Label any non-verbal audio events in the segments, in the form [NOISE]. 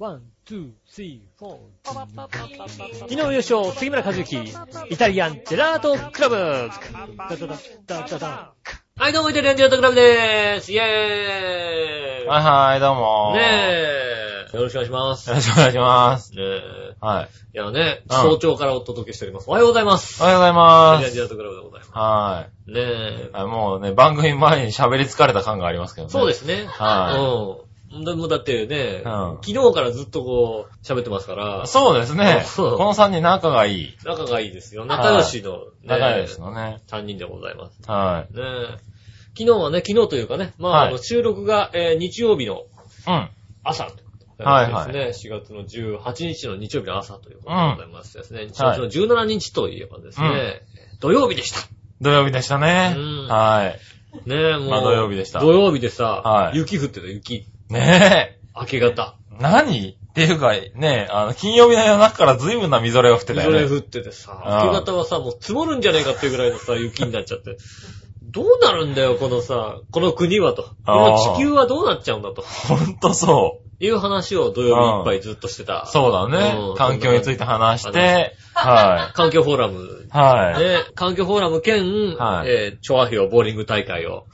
One, two, three, four。昨日優勝、杉村和之、イタリアンジェラートクラブ。はい、どうも、イタリアンジェラートクラブでーす。イェーイはいはい、どうも。ねえ、よろしくお願いします。よろしくお願いします。ねえ、はい。いやね、うん早朝からお届けしております。おはようございます。おはようございます。タリアンジェラートクラブでございます。はい。ねえもうね、番組前に喋り疲れた感がありますけどね。。そうですすね。はうん。でもだってね、うん昨日からずっとこう、喋ってますから、そうですね。この3人仲がいい。仲がいいですよ。仲良しの、ね、仲良しのね。3人でございます。はねえ。昨日はね、昨日というかね、まあ、はいあの収録が、えー日曜日のい。うん。朝といはいですね。4月の18日の日曜日の朝ということでございますですね。4月の17日といえばですね、土曜日でした。土曜日でしたねうん。はい。ねえ、もう。まあ土曜日でした土曜日でさ、はい雪降ってた、雪。ね明け方。え。何？っていうか、ねえ、あの、金曜日の夜中から随分なみぞれが降ってたよね。それ降っててさ、ああ明け方はさ、もう積もるんじゃねえかっていうぐらいのさ、雪になっちゃって。どうなるんだよ、このさ、この国はと。この地球はどうなっちゃうんだと。ほんとそいう話を土曜日いっぱいずっとしてた。う。そうだねうん。環境について話して、は環境フォーラムい。はい。ね、環境フォーラム兼、はいえー、チョアヘヨボーリング大会を。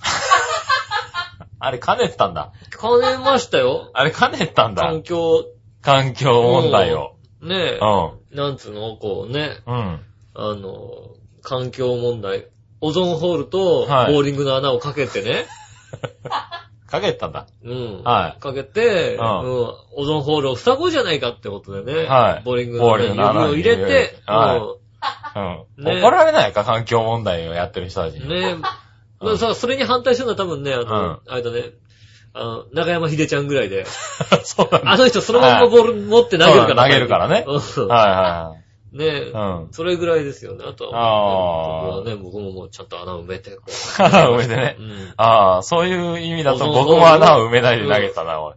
あれ兼ねてたんだ。兼ねましたよ。あれ兼ねてたんだ環。境、環境問題を。ねう、ん。なんつうの、こうね、うん。あの、環境問題。オゾンホールとボはいーリングの穴をかけてね、[LAUGHS] かけてたんだ。うん。はいかけて、ううんん、オゾンホールを塞ごうじゃないかってことでね、はいボーリングの穴にの指を入れて、はいうん怒られないか、環境問題をやってる人たちに。ねまあさ、それに反対するのは多分ね、あの、うんあれだね、あの、中山秀ちゃんぐらいで、[LAUGHS] そうなんだ。あの人そのまんまボール持って投げるから。投げるからねうんはねいはいはい。うん。それぐらいですよね。あとは、あー僕はね、僕ももうちゃんと穴を埋めて、こ [LAUGHS] 穴を埋めてねう。。うん。ああ、そういう意味だと僕も穴を埋めないで投げたな、おい。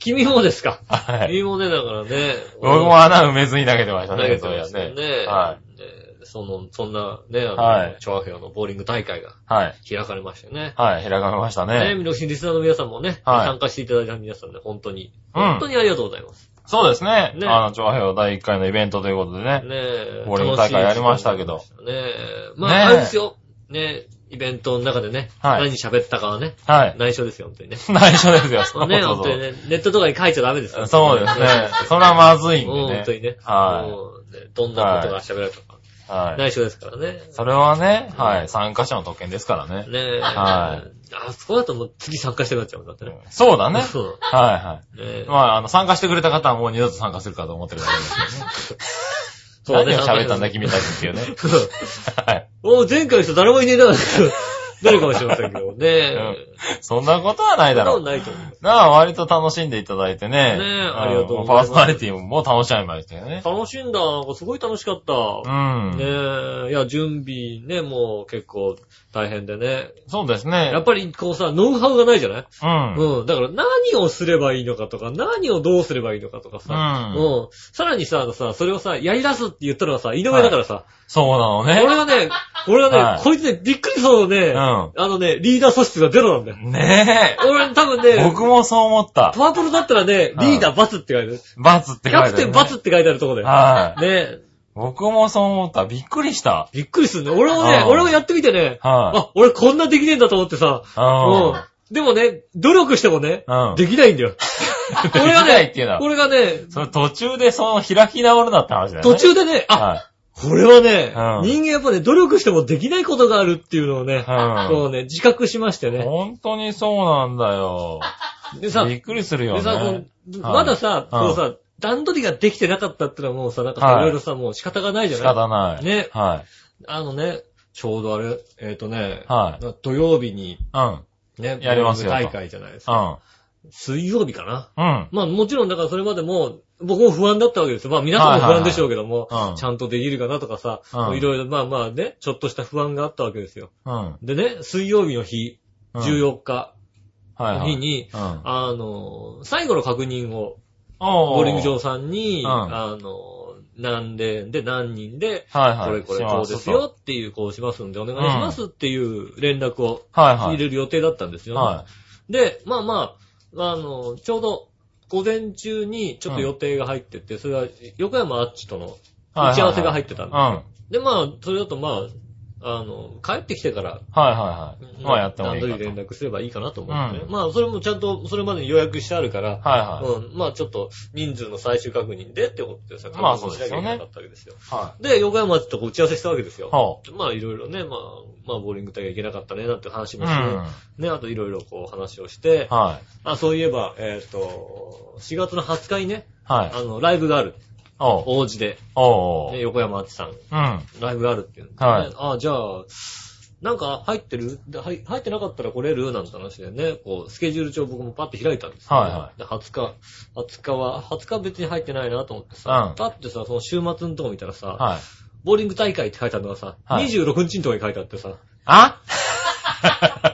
君もですか？はい。君もね、だからね。僕も穴埋めずに投げてましたね。投げてましたよそういね。その、そんなね、あの、はいチョアのボーリング大会がはい。開かれましたよね。はい。開かれましたね、ね。ミロシンリスナーの皆さんもね、はい参加していただいた皆さんね、本当に、うん本当にありがとうございます。そうですね。ねあの、長平第1回のイベントということでね。ねえ。ボーリング大会やりましたけどねえ。まねえあ、あれですよ。ねイベントの中でね、はい何喋ったかはね、はい。内緒ですよ、本当にね。[LAUGHS] 内緒ですよ。そうね。本当にね、ネットとかに書いちゃダメですよ。そうですね。それはまずいんうんでね。本当にね。はもうねどんなことが喋られたか。い。はい。内緒ですからね。それはね、はい。参加者の特権ですからね。ねえ。はいあそこだともう次参加してくなっちゃうんだってね。そうだね。[LAUGHS] そうはいはい。ねえまあ、あの、参加してくれた方はもう二度と参加するかと思ってるだけですけどね。そうね何を喋ったんだ、君たちっていうね。[LAUGHS] はい。もう前回の人誰もいねえな、[LAUGHS] なるかもしれませんけどね。[LAUGHS] そんなことはないだろう。そんなことないと思います。なあ、割と楽しんでいただいてね。ねえんありがとうございますパーソナリティも楽しみましたよね。楽しんだ。なんかすごい楽しかった。うん。ねえ、いや、準備ね、もう結構大変でね。そうですね。やっぱりこうさ、ノウハウがないじゃない？うん。うん。だから何をすればいいのかとか、何をどうすればいいのかとかさ。うんうん。さらにさ、あのさ、それをさ、やり出すって言ったのはさ、井上だからさ。そうなのね。俺はね、俺はね、はいこいつね、びっくりそうね、うんあのね、リーダー素質がゼロなんだよ。ね俺多分え。ね、僕もそう思った。パープルだったらね、リーダーバツって書いてある。バツってキャプテ書いてある、ね。ンバツって書いてあるとこで。はい。ね僕もそう思った。びっくりした。びっくりするね。俺もねう、ん俺もやってみてね、はい。あ、俺こんなできねえんだと思ってさ、うん。でもね、努力してもね、うんできないんだよ。これがないっていうのは。これがね、それ途中でその開き直るなって話だよね。途中でね、あ、はこれはね、うん人間やっぱね、努力してもできないことがあるっていうのをね、うんこうね、自覚しましてい。ね。本当にそうなんだよ。でさ、びっくりするよでさ、こね。うはいまださ、うんこうさ、段取りができてなかったってのはもうさ、なんかさ、はいいろいろさ、もう仕方がないじゃ仕ない？方ない。ねはい。あのね、ちょうどあれ、えっ、とね、はい。土曜日にうん。ね、やりますよボーリング大会じゃないですうか。ん。水曜日かな？うん。まあもちろんだからそれまでも、僕も不安だったわけですよ。まあ皆さんも不安でしょうけども、はいはいはいうんちゃんとできるかなとかさ、うんいろいろまあまあね、ちょっとした不安があったわけですよ。うん。でね、水曜日の日、うん14日。の日に、うん。あの、最後の確認を、おボーリング場さんに、うんあの、何連で何人で、はいはい。これこれこうですよっていう、こうしますんでお願いしますっていう連絡をはいはい。入れる予定だったんですよね。はで、まあまあ、あの、ちょうど午前中にちょっと予定が入ってて、それは横山あっちとのはい打ち合わせが入ってたんうん。で、まあ、それだとまあ、あの、帰ってきてから、はいはい。まあやってもいい。段取り連絡すればいいかなと思ってね。うんまあ、それもちゃんと、それまでに予約してあるから、はいはい。うん、まあちょっと人数の最終確認でってことでさ、まあ確認しなきゃいけなかったわけですよ。はで、横山と打ち合わせしたわけですよい。。ほまあいろいろね、まあ、まあボーリング隊がいけなかったね、なんて話う。もして、うん。ね、あといろいろこう話をして、はい。あ、そういえば、えっ、と、4月の20日にね、はい。あの、ライブがある。王子で、ね、おう。横山あつさん、うん。ライブがあるっていうはい。あ、じゃあ、なんか入ってる？で入入ってなかったら来れる？なんて話でね、こう、スケジュール帳僕もパッと開いたんですよ、はいはい。で、20日、20日は、20日別に入ってないなと思ってさ、うん。パッてさ、その週末のとこ見たらさ、はい。ボーリング大会って書いてあるのがさ、はい。26日のとこに書いてあってさ、あ [LAUGHS]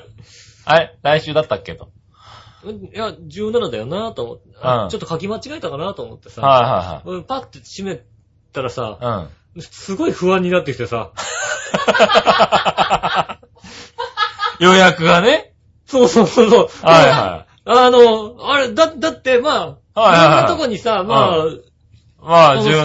あれ？来週だったっけと。うんいや、17だよなと思って、うんあちょっと書き間違えたかなと思ってさ、はうんパッて閉めたらさ。すごい不安になってきてさ、[LAUGHS] 予約がね。そうそうそうそう。はいはあの、あれ、だ、だって、まあ、はいはいはいいろんなとこにさ、まあ、い。まあ、このスタ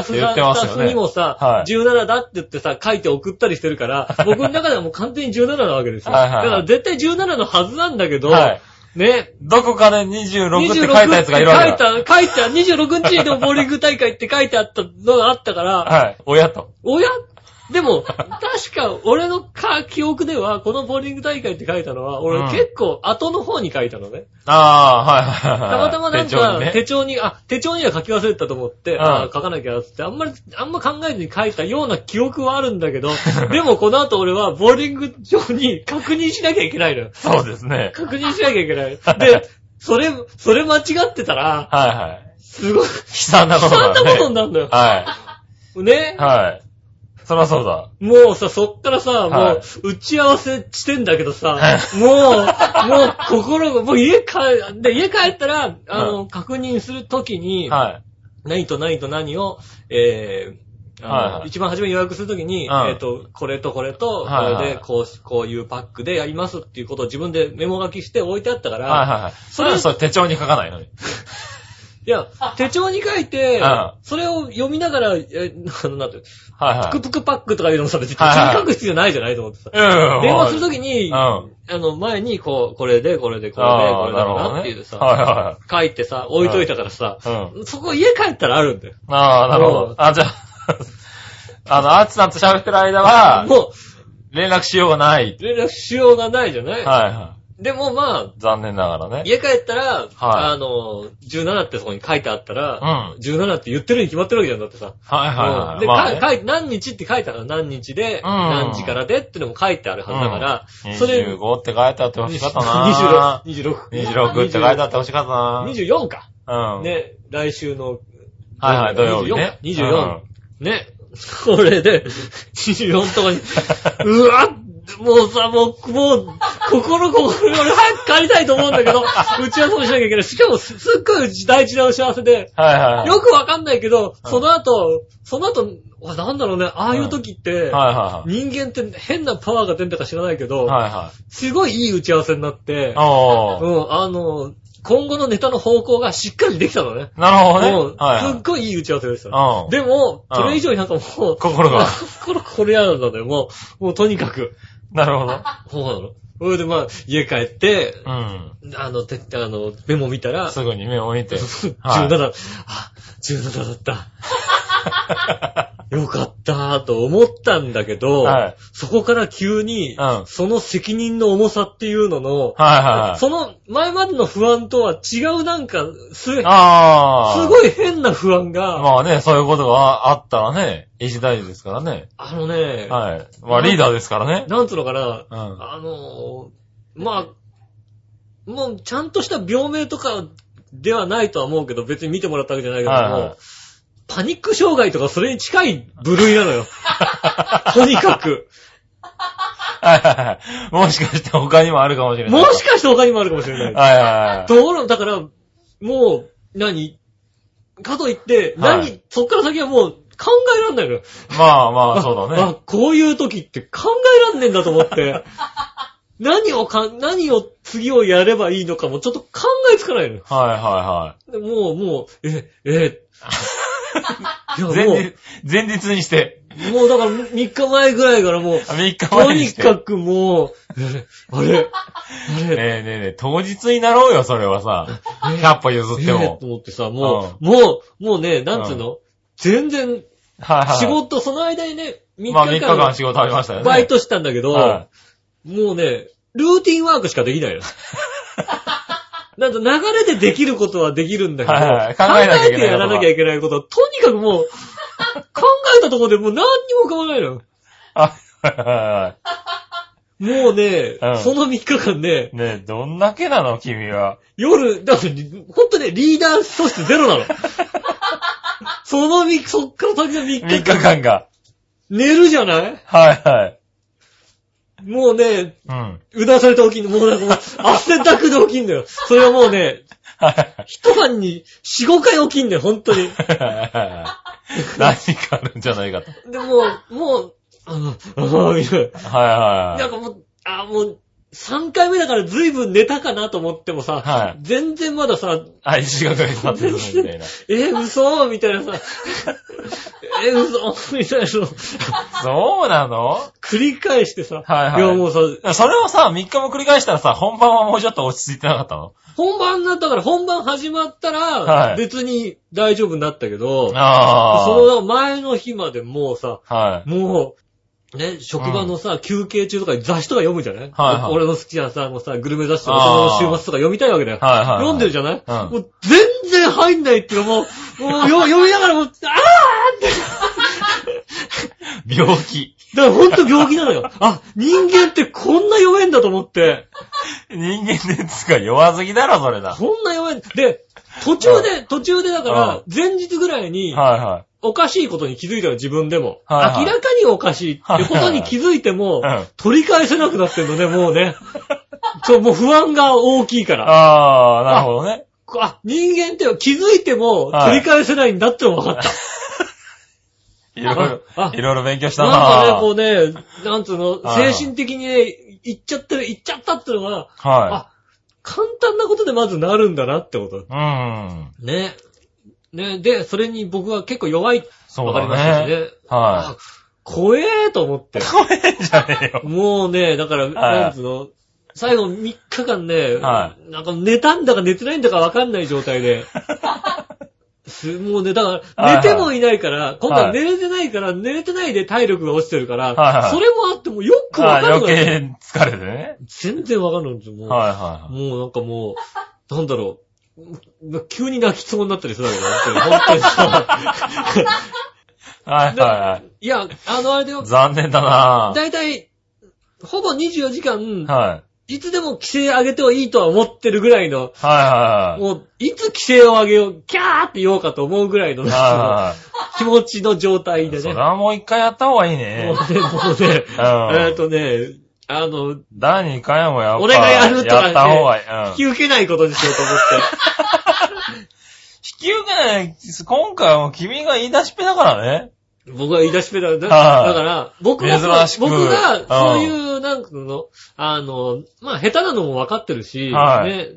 ッフ、17って言ってますスタッフに。もさ、はい17だって言ってさ、書いて送ったりしてるから、僕の中ではもう完全に17なわけですよ。はいはいはいだから絶対17のはずなんだけど、はい。ね。どこかで26って書いたやつがいるわけだ。書いた、書いた、26日のボーリング大会って書いてあったのがあったから、はい。親と。おやでも、確か、俺のか記憶では、このボーリング大会って書いたのは、俺うん結構後の方に書いたのね。ああ、はいはいはい。たまたまなんか、手手帳帳にね。にあ、手帳には書き忘れてたと思って、んあ書かなきゃって、あんまり、あんま考えずに書いたような記憶はあるんだけど、[LAUGHS] でもこの後俺はボーリング場に確認しなきゃいけないのよ。そうですね。確認しなきゃいけない。[LAUGHS] で、それ、それ間違ってたら、はいはい。すごい、悲惨な悲ことだね。惨なことになるのよ。はね？い。はい。そらそうだ。もうさ、そっからさ、はいもう、打ち合わせしてんだけどさ、もう、もう、心が、もう家帰、で、家帰ったら、あの、確認するときに、はい。何と何と何を、えー、あのはいはい一番初めに予約するときに、うんえっ、と、これとこれと、こはいはいれで、こう、こういうパックでやりますっていうことを自分でメモ書きして置いてあったから、はいはいはい。それはそれ手帳に書かないのに。[LAUGHS] いや、手帳に書いてうん、それを読みながら、え、あの、なんてはいはい。プクプクパックとかいうのもさ、別に手帳に書く必要ないじゃないと思ってさ。うん。電話するときに、うん。あの、前に、こう、これで、これで、これで、これだななるほどねっていうさ、。書いてさ、置いといたからさ。そこ家帰ったらあるんだよ。ああ、なるほうんど。あ、じゃあ、[LAUGHS] あの、アーチさんと喋ってる間は、も連絡しようがない。う、連絡しようがないじゃないはいはでもまあい。、残念ながらね。家帰ったら、あの、17ってそこに書いてあったら、うん17って言ってるに決まってるわけじゃん、だってさ。はいはいはい。うんで、まあね何日って書いてある何日で、何時からでってのも書いてあるはずだから、それ、25って書いてあってほしかったな26、26。26って書いてあってほしかったな24か。うん。ね、来週の、はいはい、土曜日ね。24。ね。これで、24とかに、[LAUGHS] うわもうさ、もう、もう、心ここに俺早く帰りたいと思うんだけど、[LAUGHS] 打ち合わせもしなきゃいけない。しかもす、すっごい大事な打ち合わせで、はいはい。よくわかんないけど、うんその後、その後、わなんだろうね、ああいう時って、はいはい人間って変なパワーが出るんだか知らないけど、はい。はいはい。すごいいい打ち合わせになって。うん、あの、今後のネタの方向がしっかりできたのね。なるほどね。うんはいはいすっごいいい打ち合わせでした。うんでも、うんそれ以上になんかもう、心が。[LAUGHS] 心これやなんだよ、もう、もうとにかく。なるほど。そうなの。それでまあ、家帰って、うん。あの、てあの、メモ見たら、すぐに目を見て。17、はいあ、17だった。[LAUGHS] よかったと思ったんだけど、はいそこから急に、うんその責任の重さっていうのの、はいはいはい。その前までの不安とは違うなんか、す、す。ごい変な不安が、まあね、そういうことがあったらね、一大事ですからね。あのね、はい。まあリーダーですからね。なんつうのかな、うん。あのーまあ、もうちゃんとした病名とかではないとは思うけど、別に見てもらったわけじゃないけども、はいはいパニック障害とかそれに近い部類なのよ。[LAUGHS] とにかく。はいはいはい。もしかして他にもあるかもしれない。もしかして他にもあるかもしれない。はいはいはい。ところ、だから、もう、何？かといって、何、はいそっから先はもう考えらんないのよ。まあまあ、そうだあね。、こういう時って考えらんねえんだと思って。[LAUGHS] 何をか、何を次をやればいいのかもちょっと考えつかないのよ。はいはでもう、もう、え、え、前日、前日にして、う、もうだから3日前ぐらいからもう、3日と前にして。にかくもう、えあれ、あれ、[LAUGHS] ねえねえねえ、当日になろうよ、それはさ。100歩譲ってえーもと。思ってさ、もう、もう、もうね、なんつうの、全然、はいはい。仕事、その間にね、3まあ3日日間、間仕事ありましたよね。バイトしたんだけど、はもうね、ルーティンワークしかできないの。[LAUGHS] なんと流れでできることはできるんだけど、はいはい考えなきゃいけないことが考えてやらなきゃいけないことは、とにかくもう、[LAUGHS] 考えたところでもう何にも考えないの。あはいはいはもうね、うんその3日間ね、い。ねえ、どんだけなの、君は。夜、だって、ほんとね、リーダー素質ゼロなの。[LAUGHS] そのみ、そっから先の3 3日日間、間が。寝るじゃない？はいはい。もうね、うん。うなされて起きんの。もうなんか [LAUGHS] 汗だくで起きんだよ。それはもうね、は [LAUGHS] い一晩に4、5回起きんだよ、本当に。はいはい。何かあるんじゃないかと。で、もう、もう、あの、ああ、みたいな。はいはい。なんかもう、あもう、3回目だから随分寝たかなと思ってもさ、はい。全然まださ、あ、石がかりになってるみたいな。え、嘘？みたいなさ、え、嘘？みたいな。のそうなの？繰り返してさ、はいはい。やもうさ、それをさ、3日も繰り返したらさ、本番はもうちょっと落ち着いてなかったの？本番だったから本番始まったはら、い。別に大丈夫になったけど、あその前の日までもうさ、あ。はい。もう、ね、職場のさ、休憩中とかに雑誌とか読むじゃない？はいはい。俺の好きなさ、もうさ、グルメ雑誌とか、週末とか読みたいわけだよ。はいはいはい。読んでるじゃない、うん。もう全然入んないっていうかもう、もうよ読みながらもう、あーって。[LAUGHS] 病気。だからほんと病気なのよ。[LAUGHS] あ、人間ってこんな弱いんだと思って、人間ですか弱すぎだろ、それだ。こんな弱い。で、途中で、途中でだかうんら、前日ぐらいに、はいはい。おかしいことに気づいたの、自分でも。はいはい明らかにおかしいってことに気づいても、うん取り返せなくなってんのね、もうね。[LAUGHS] そう、もう不安が大きいから。ああ、なるほどね。あ、人間って気づいてもはい取り返せないんだってのが分かった。いろいろあ、いろいろ勉強したなんなかね、こうね、なんつうの、はい精神的にね、言っちゃってる、言っちゃったってのが、はあ、簡単なことでまずなるんだなってこと。い。うん。ね。ね、で、それに僕は結構弱い。そうわかりましただね。しね。はあ怖えと思って。い。怖えんじゃねえよ。[LAUGHS] もうね、だから、なんつうの、最後3日間ね、はなんか寝たんだか寝てないんだかわかんない状態で。[LAUGHS] すもうね、だから、寝てもいないから、今度は寝れてないから、寝れてないで体力が落ちてるから、はいはいそれもあってもよくわあかんない。余計疲れてね。全然わかんないんですよ、もう。はいはもうなんかもう、なんだろう。急に泣きそうになったりするわけだよ。本当にさ。い。はいはいいや、あのあれだよい。。残念だなだいたい、ほぼ24時間、はい。いつでも規制上げてはいいとは思ってるぐらいの、はいはいはい。もう、いつ規制を上げよう、キャーって言おうかと思うぐらいの、はいは気持ちの状態い。でね。それはもう一回やった方がいいもね。うね、もうね、うんえっとね、あの、第2回もやっぱ俺がやるとかねやった方がいい。うん。引き受けないことにしようと思って。[LAUGHS] 引き受けない、今回はもう君が言い出しっぺだからね。僕が言い出しっぺだ。だだはいから、僕が、珍しく。僕が、うんそういう、なんつうの、あの、まあ、下手なのも分かってるし、はい。ね、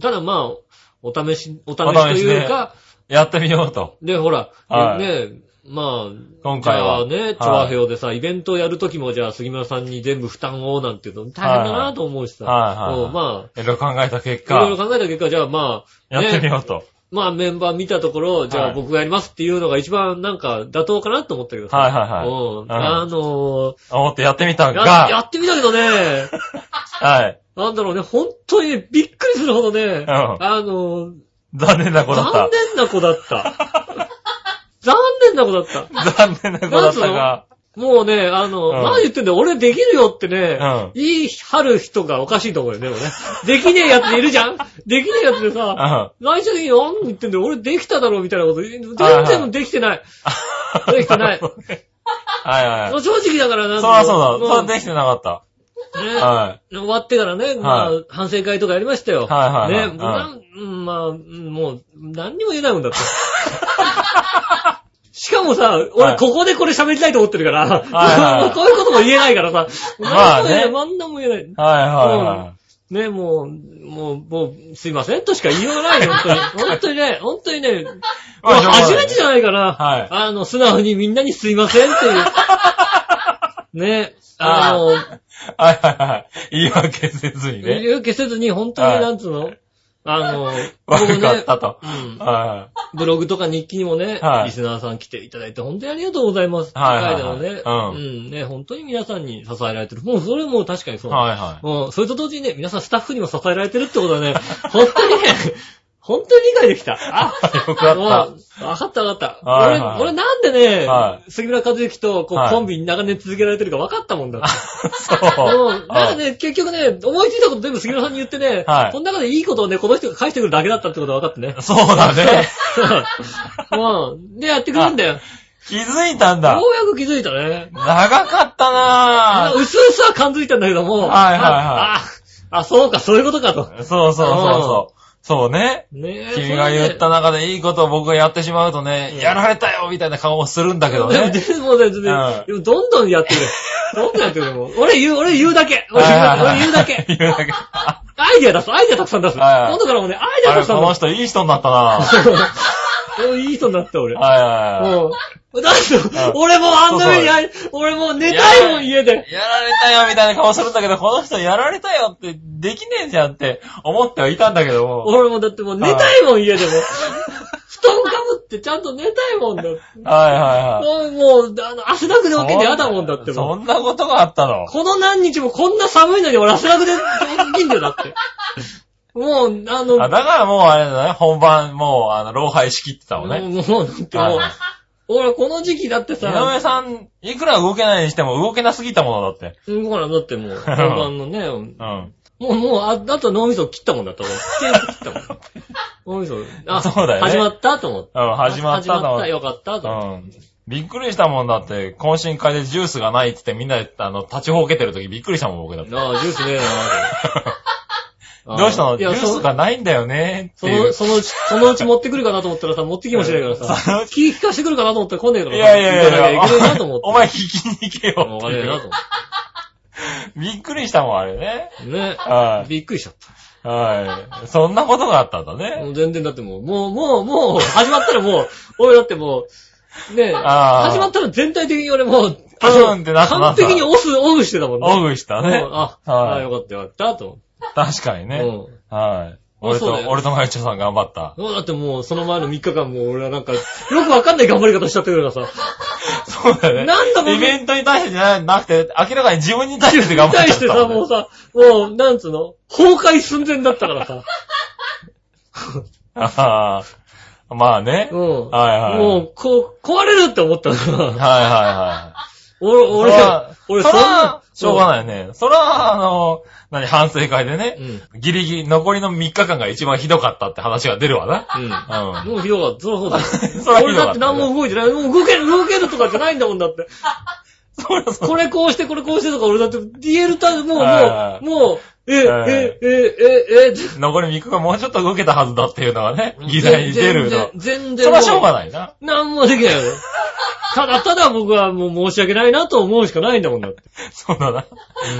ただまあ、お試し、お試しというか、やってみようと。で、ほら、はい。ね、まあ、今回は。じゃあね、調和表でさ、イベントをやるときも、じゃあ、杉村さんに全部負担を、なんていうの、大変だなと思うしさ、はいはいはい。うんまいろいろ考えた結あ、いろいろ果、考えた結果、じゃあまあ、やってみね、ようと。まあメンバー見たところ、じゃはいあ僕がやりますっていうのが一番なんか妥当かなと思ったけどさ。はいはいはい。うん。うん。あの思ってやってみたーや、やが、ってみたけどね、[LAUGHS] はい。なんだろうね、本当にねびっくりするほどね、ん。あのー残念な子だっ残た。念な子だった。[LAUGHS] 残念な子だった。残念な子だったが、もうね、あの、うん何言ってんだよ、俺できるよってね、うん言い張る人がおかしいと思うよね、俺ね。できねえやついるじゃんできねえやつでうん。さ、は何して何言ってんだよ、俺できただろ、みたいなこと、全はい然できてない。できてない。[LAUGHS] はいはい。正直だからなんそらそうだ。もそれできてなかった。ねは終わってからね、まあは、反省会とかやりましたよ。はいはいはいね、なんうんまあ、うんもう、何にも言えないもんだって。[LAUGHS] しかもさ、は俺いここでこれ喋りたいと思ってるから、はい [LAUGHS] そういうことも言えないからさ、[LAUGHS] まあねなんとも言えない。はいはいはい。ね、もう、もう、もう、すいませんとしか言いようがないよ、本当に。[LAUGHS] 本当にね、本当にね、初めてじゃないかな。はいあの、素直にみんなにすいませんっていう。ね、あの、はいはいはい。言い訳せずにね。言い訳せずに、本当に、はいなんつうの？あの、[LAUGHS] 悪かったと。うんはブログとか日記にもね、はいリスナーさん来ていただいて、本当にありがとうございます。はいはいね。うんうん。ね、本当に皆さんに支えられてる。もうそれも確かにそ。いうはいはもう、それと同時にね、皆さんスタッフにも支えられてるってことはね、本当にね、本当に理解できた。[LAUGHS] あ、い。よかっもうわかったわかった。はいはい俺、俺なんでね、は杉村和之とこう、はいコンビに長年続けられてるか分かったもんだ。[LAUGHS] そう。うん。なんかね、結局ね、思いついたこと全部杉村さんに言ってね、はいこの中でいいことをね、この人が返してくるだけだったってことが分かってね。そうだね。う [LAUGHS] ん。で、やってくるんだよ。気づいたんだよ。うやく気づいたね。長かったなぁ。うすうすは感づいたんだけども。はいはいはいあ、あ、あそうか、そういうことかと。そうそうそうそう。そうね。ねえ。君が言った中でいいことを僕がやってしまうとね、うんやられたよみたいな顔をするんだけどね。でもね、でもねでもどんどんやってくれ。どんどんやってくれ。もう俺言う、俺言うだけ。俺言うだけ。[LAUGHS] 俺言うだけ。[LAUGHS] 言うだけ。アイデア出す、アイデアたくさん出す。はいはい今度からもね、アイデアたくさん出す。この人いい人になったな [LAUGHS] おいい人になった俺。はいはいはい。うん。だってうん、俺もあんな目にあい、俺もう寝たいもん、家で。やられたよみたいな顔するんだけど、この人やられたよってできねえじゃんって思ってはいたんだけども。俺もだってもう寝たいもん、家でも。[LAUGHS] 布団かぶってちゃんと寝たいもんだって。はいはいはい。もう、もうあの、汗だくで起きて嫌だもんだってもそんなことがあったの？う。この何日もこんな寒いのに俺汗だくで起きんだよ、だって。もう、あの、あ、だからもうあれだね、本番もう、あの、老廃しきってたのね。もう、もうだってもうはい、俺この時期だって井上さ、さん、いくら動けないにしても動けなすぎたものだって。うん、ほら、だってもう、[LAUGHS] 本番のね、うん。もう、もう、あ、あと脳みそ切ったもんだったもん。切ったもん。脳みそ、あ、そうだよね始まったと思って。うん、始まったの。始まった、よかったと思って。うん。びっくりしたもんだって、懇親会でジュースがないって言ってみんなで、あの、立ちほうけてる時びっくりしたもん、僕だって。ああ、ジュースねえなぁ [LAUGHS] どうしたの？いや、ジュースそがないんだよねっていその、う。そのうち、[LAUGHS] そのうち持ってくるかなと思ったらさ、持ってきもしないからそのさう、気利かしてくるかなと思ったら来ねえからいさやいやいやい行かなきゃやいけねえなと思って。お前聞きに行けよわっていう。かねえなと思っびっくりしたもん、あれね。て。ね。はい。びっくりしちゃった。はい。そんなことがあったんだもね。う全然だってもう、もう、もう、もう、始まったらもう、俺だってもう、ねえ、あー始まったら全体的に俺もう、パシュンってなった完璧にオフ、オフしてたもんね。オフしたねう。んあ、はいあよかったよかった、と [LAUGHS] 確かにね。うん。はい。俺と、そうだよ俺とマユチョさん頑張った。もうだってもう、その前の3日間もう俺はなんか、よくわかんない頑張り方しちゃってるからさ。[LAUGHS] そうだよね。なんだもんイベントに対してじゃなくて、明らかに自分に対して頑張っ対してさ、ちゃったもうさ、もう、なんつうの崩壊寸前だったからさ。ああ。まあね。うん。はいはいもう、こう、壊れるって思ったから。はいはいはい。俺、俺そら、俺、そそんなら、、しょうがないよね。そら、あの、何、反省会でねう、ん。ギリギリ、残りの3日間が一番ひどかったって話が出るわな。うん。うん。もうひどかった。[LAUGHS] そりゃそうだよ。そ俺だって何も動いてない。もう動ける、動けるとかじゃないんだもんだって。そ [LAUGHS] らそう。これこうして、これこうしてとか俺だって言えるた、もう、はいもう、もう、え、はいえ、え、え、え、残り3日間もうちょっと動けたはずだっていうのがね、議題に出るの。全然、全然。そらしょうがないな。なんもできないよ。ただただ僕はもう申し訳ないなと思うしかないんだもんだって。そうだな。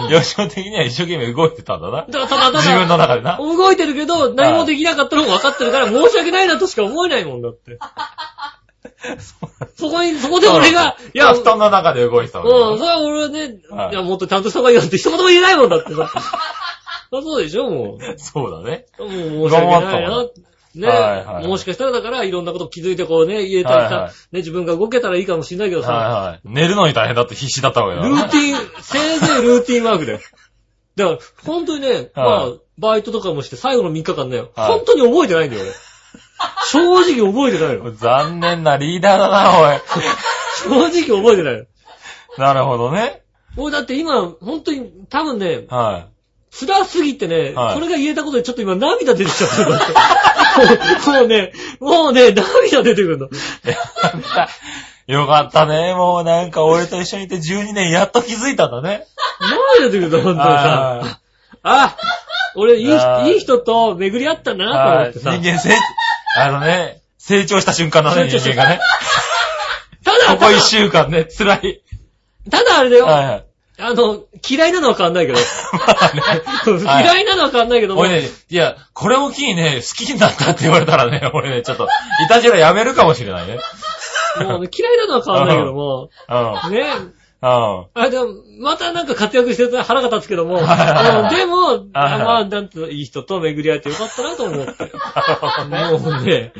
吉野的には一生懸命動いてたんだな。だただただ。自分の中でな。動いてるけど、何もできなかったのも分かってるから、申し訳ないなとしか思えないもんだって。そこに、そこで俺が、いや、布団の中で動いてたうん、それは俺はね、いや、もっとちゃんとした方がいいよって一言も言えないもんだってさ。そうでしょ、もう。[LAUGHS] そうだね。もう申し訳ないな。ね、はいはいもしかしたらだから、いろんなこと気づいてこうね、言えたりさ、はいはいね、自分が動けたらいいかもしれないけどさ、はいはい。寝るのに大変だって必死だったわけだルな。ーティン、せいぜいルーティンワークだよ。[LAUGHS] だから、本当にね、まあ、バイトとかもして最後の3日間ね、はい本当に覚えてないんだよ、俺。正直覚えてないよ。残念なリーダーだな、おい。正直覚えてないよ。なるほどね。俺だって今、本当に、多分ね、は辛すぎてね、はいこれが言えたことでちょっと今涙出てきちゃったんだって。[LAUGHS] もうね、もうね、涙出てくるの。い。[LAUGHS] よかったね。もうなんか俺と一緒にいて12年やっと気づいたんだね。涙出てくるの、本当にさ。はあ、俺、いいあーいい人と巡り合ったんだい。なと思はい。ってさ。人間成、あのね、成長した瞬間だね、成長した人間がね。こ一週間ね、辛い。ただあれだよ、はいはい。あの、嫌いなのは変わんないけど。[LAUGHS] [LAUGHS] 嫌いなのは変わんないけども、俺ね、いや、これを機にね、好きになったって言われたらね、[LAUGHS] 俺ね、ちょっと、いたじらやめるかもしれないね。もうね嫌いなのは変わんないけども、うん。ね、うん。あ、でも、またなんか活躍してると腹が立つけども、でも、まあ、なんと、いい人と巡り合えてよかったなと思って。もうね、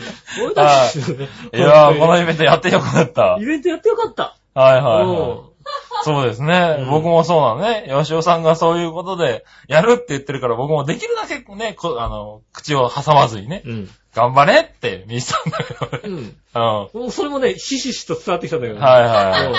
俺たはち、ねいやー、このイベントやってよかった。イベントやってよかった。はいはいはい。うんそうですね。うん僕もそうなのね。吉尾さんがそういうことで、やるって言ってるから僕もできるだけね、こあの、口を挟まずにね、うん。頑張れって見せたんだけどね。うん。うん。はもうそれもね、ひしひしと伝わってきたんだけどいね。は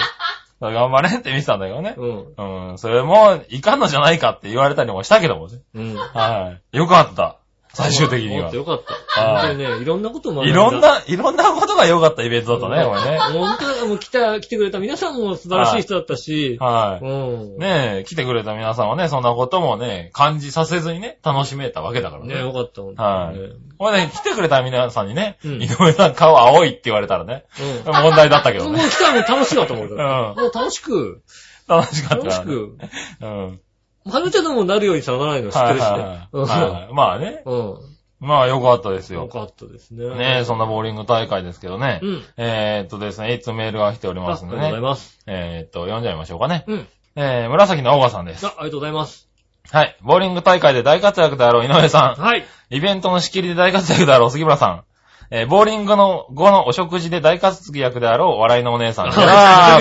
い。頑張れって見せたんだけどね。うん。うん。うん。それも、いかんのじゃないかって言われたりもしたけどもね。うん。はい。よかった。最終的にはもっと。よかった。はい本当にね、いろんなこともいろん、な、いろんなことが良かったイベントだったね、これね。本当にもう来た、来てくれた皆さんも素晴らしい人だったし、はい。うん。ねえ、来てくれた皆さんはね、そんなこともね、感じさせずにね、楽しめたわけだからね、ね。よかった、本はい当にね。これね、来てくれた皆さんにね、うん井上さん顔青いって言われたらね、うん。問題だったけどね。もう来たらもう楽しいわと思うよ。うん。もう楽しく、楽しかった。楽しく、うん。はるちゃんでもなるようにさならないの知ってるしね。はいはいはい。まあね。うん。まあよかったですよ。よかったですね。ねえ、そんなボーリング大会ですけどねう。ん。えーっとですね、いつメールが来ておりあますんでりがとうございね。ます。えーっと、読んじゃいましょうかね。うん。えー、紫のオーガさんです。あ、ありがとうございます。はい。ボーリング大会で大活躍であろう井上さん。はい。イベントの仕切りで大活躍であろう杉村さん。えー、ボーリングの後のお食事で大活躍であろう笑いのお姉さん。[LAUGHS] あ活躍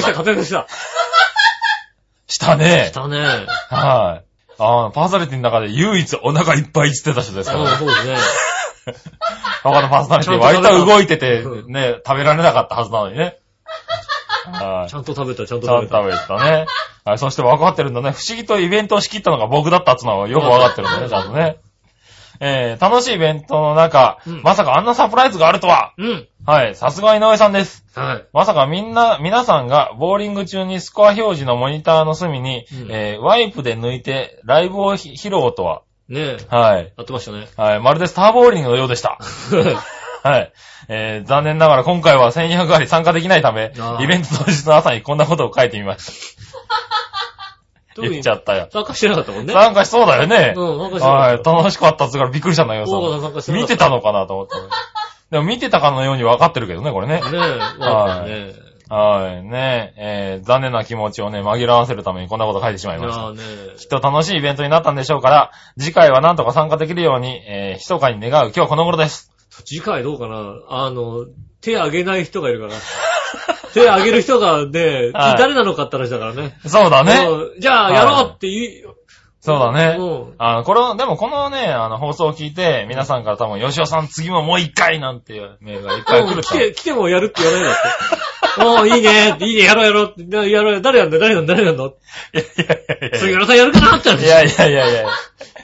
した、あー活躍した。したねし。たね。はい。あーパーソナリティの中で唯一お腹いっぱいって言ってた人ですからうん、ね。そうですね。[LAUGHS] 他のパーソナリティ割と動いてて、ね、食べられなかったはずなのにね。はいち。ゃんと食べた、ちゃんとちゃ食べた。んと食べてたね。はい、そして分かってるんだね。不思議とイベントを仕切ったのが僕だったっつうのはよく分かってるんだね、ちゃんとね。えー、楽しいイベントの中、うんまさかあんなサプライズがあるとは。うん。はい、さすが井上さんです。はい。まさかみんな、皆さんがボーリング中にスコア表示のモニターの隅に、うんえーワイプで抜いてライブを披露とは。ねえ。はい。やってましたね。はい、まるでスターボーリングのようでした。[LAUGHS] はい。えー、残念ながら今回は1200あり参加できないためあ、ーイベント当日の朝にこんなことを書いてみました。言っちゃったよ。参加してなかったもんね。参加しそうだよね。うん、参加してなはい。かった。楽しかったっつうからびっくりしたんだけ大川さんどさ。参加して見てたのかなと思って。でも見てたかのように分かってるけどね、これね。ねえ、わかったね。はい。ねえ、ー、残念な気持ちをね、紛らわせるためにこんなこと書いてしまいいました。ねきっと楽しいイベントになったんでしょうから、次回はなんとか参加できるように、えー、密かに願う今日この頃です。次回どうかなあの、手挙げない人がいるから。手挙げる人がね、はい誰なのかって話だからね。そうだね。うんじゃあ、やろうって言い、そうだね。うんあの、これ、でもこのね、あの、放送を聞いて、皆さんから多分、吉尾さん次ももう一回なんていうメールがいっぱい来ると。うん来て、来てもやるって言わないんだって。[LAUGHS] おー、いいね、いいね、やろうやろうって、なやろうよ、誰やんだよ、誰やんだよ、誰やんだよ。いやいやいやいや杉村さんやるかなって話いやいやいやいや。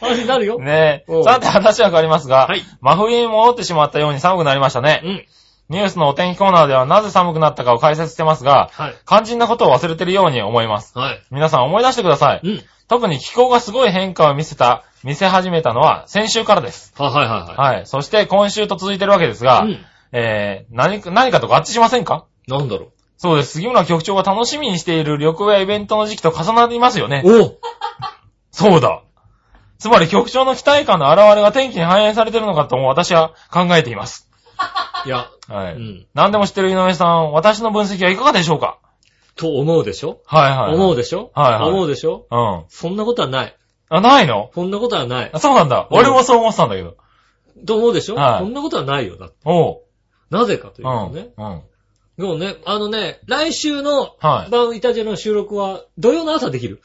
話になるよ。ねうんさて話は変わりますが、はい真冬に戻ってしまったように寒くなりましたね。うん。ニュースのお天気コーナーではなぜ寒くなったかを解説してますが、はい。肝心なことを忘れてるように思います。はい。皆さん思い出してください。うん。特に気候がすごい変化を見せた、見せ始めたのは先週からです。はいはいはいははい。そして今週と続いてるわけですが、い。うん。えー、何か、何かと合致しませんか？なんだろそうです。杉村局長が楽しみにしている旅行やイベントの時期と重なりますよね。う。おそうだ。つまり局長の期待感の表れが天気に反映されているのかとも私は考えています。いや、はい。うん。何でも知ってる井上さん、私の分析はいかがでしょうか？と思うでしょ？はいはい。思うでしょ？はいはい思うでしょ？うん。そんなことはない。あ、ないの？そんなことはないあ。そうなんだ。うん俺もそう思ってたんだけど。と思うでしょ？はいそんなことはないよ。だっておう。なぜかといううん。とね。うん。でもね、あのね、来週のはい。バンイタジェの収録は土曜の朝できる。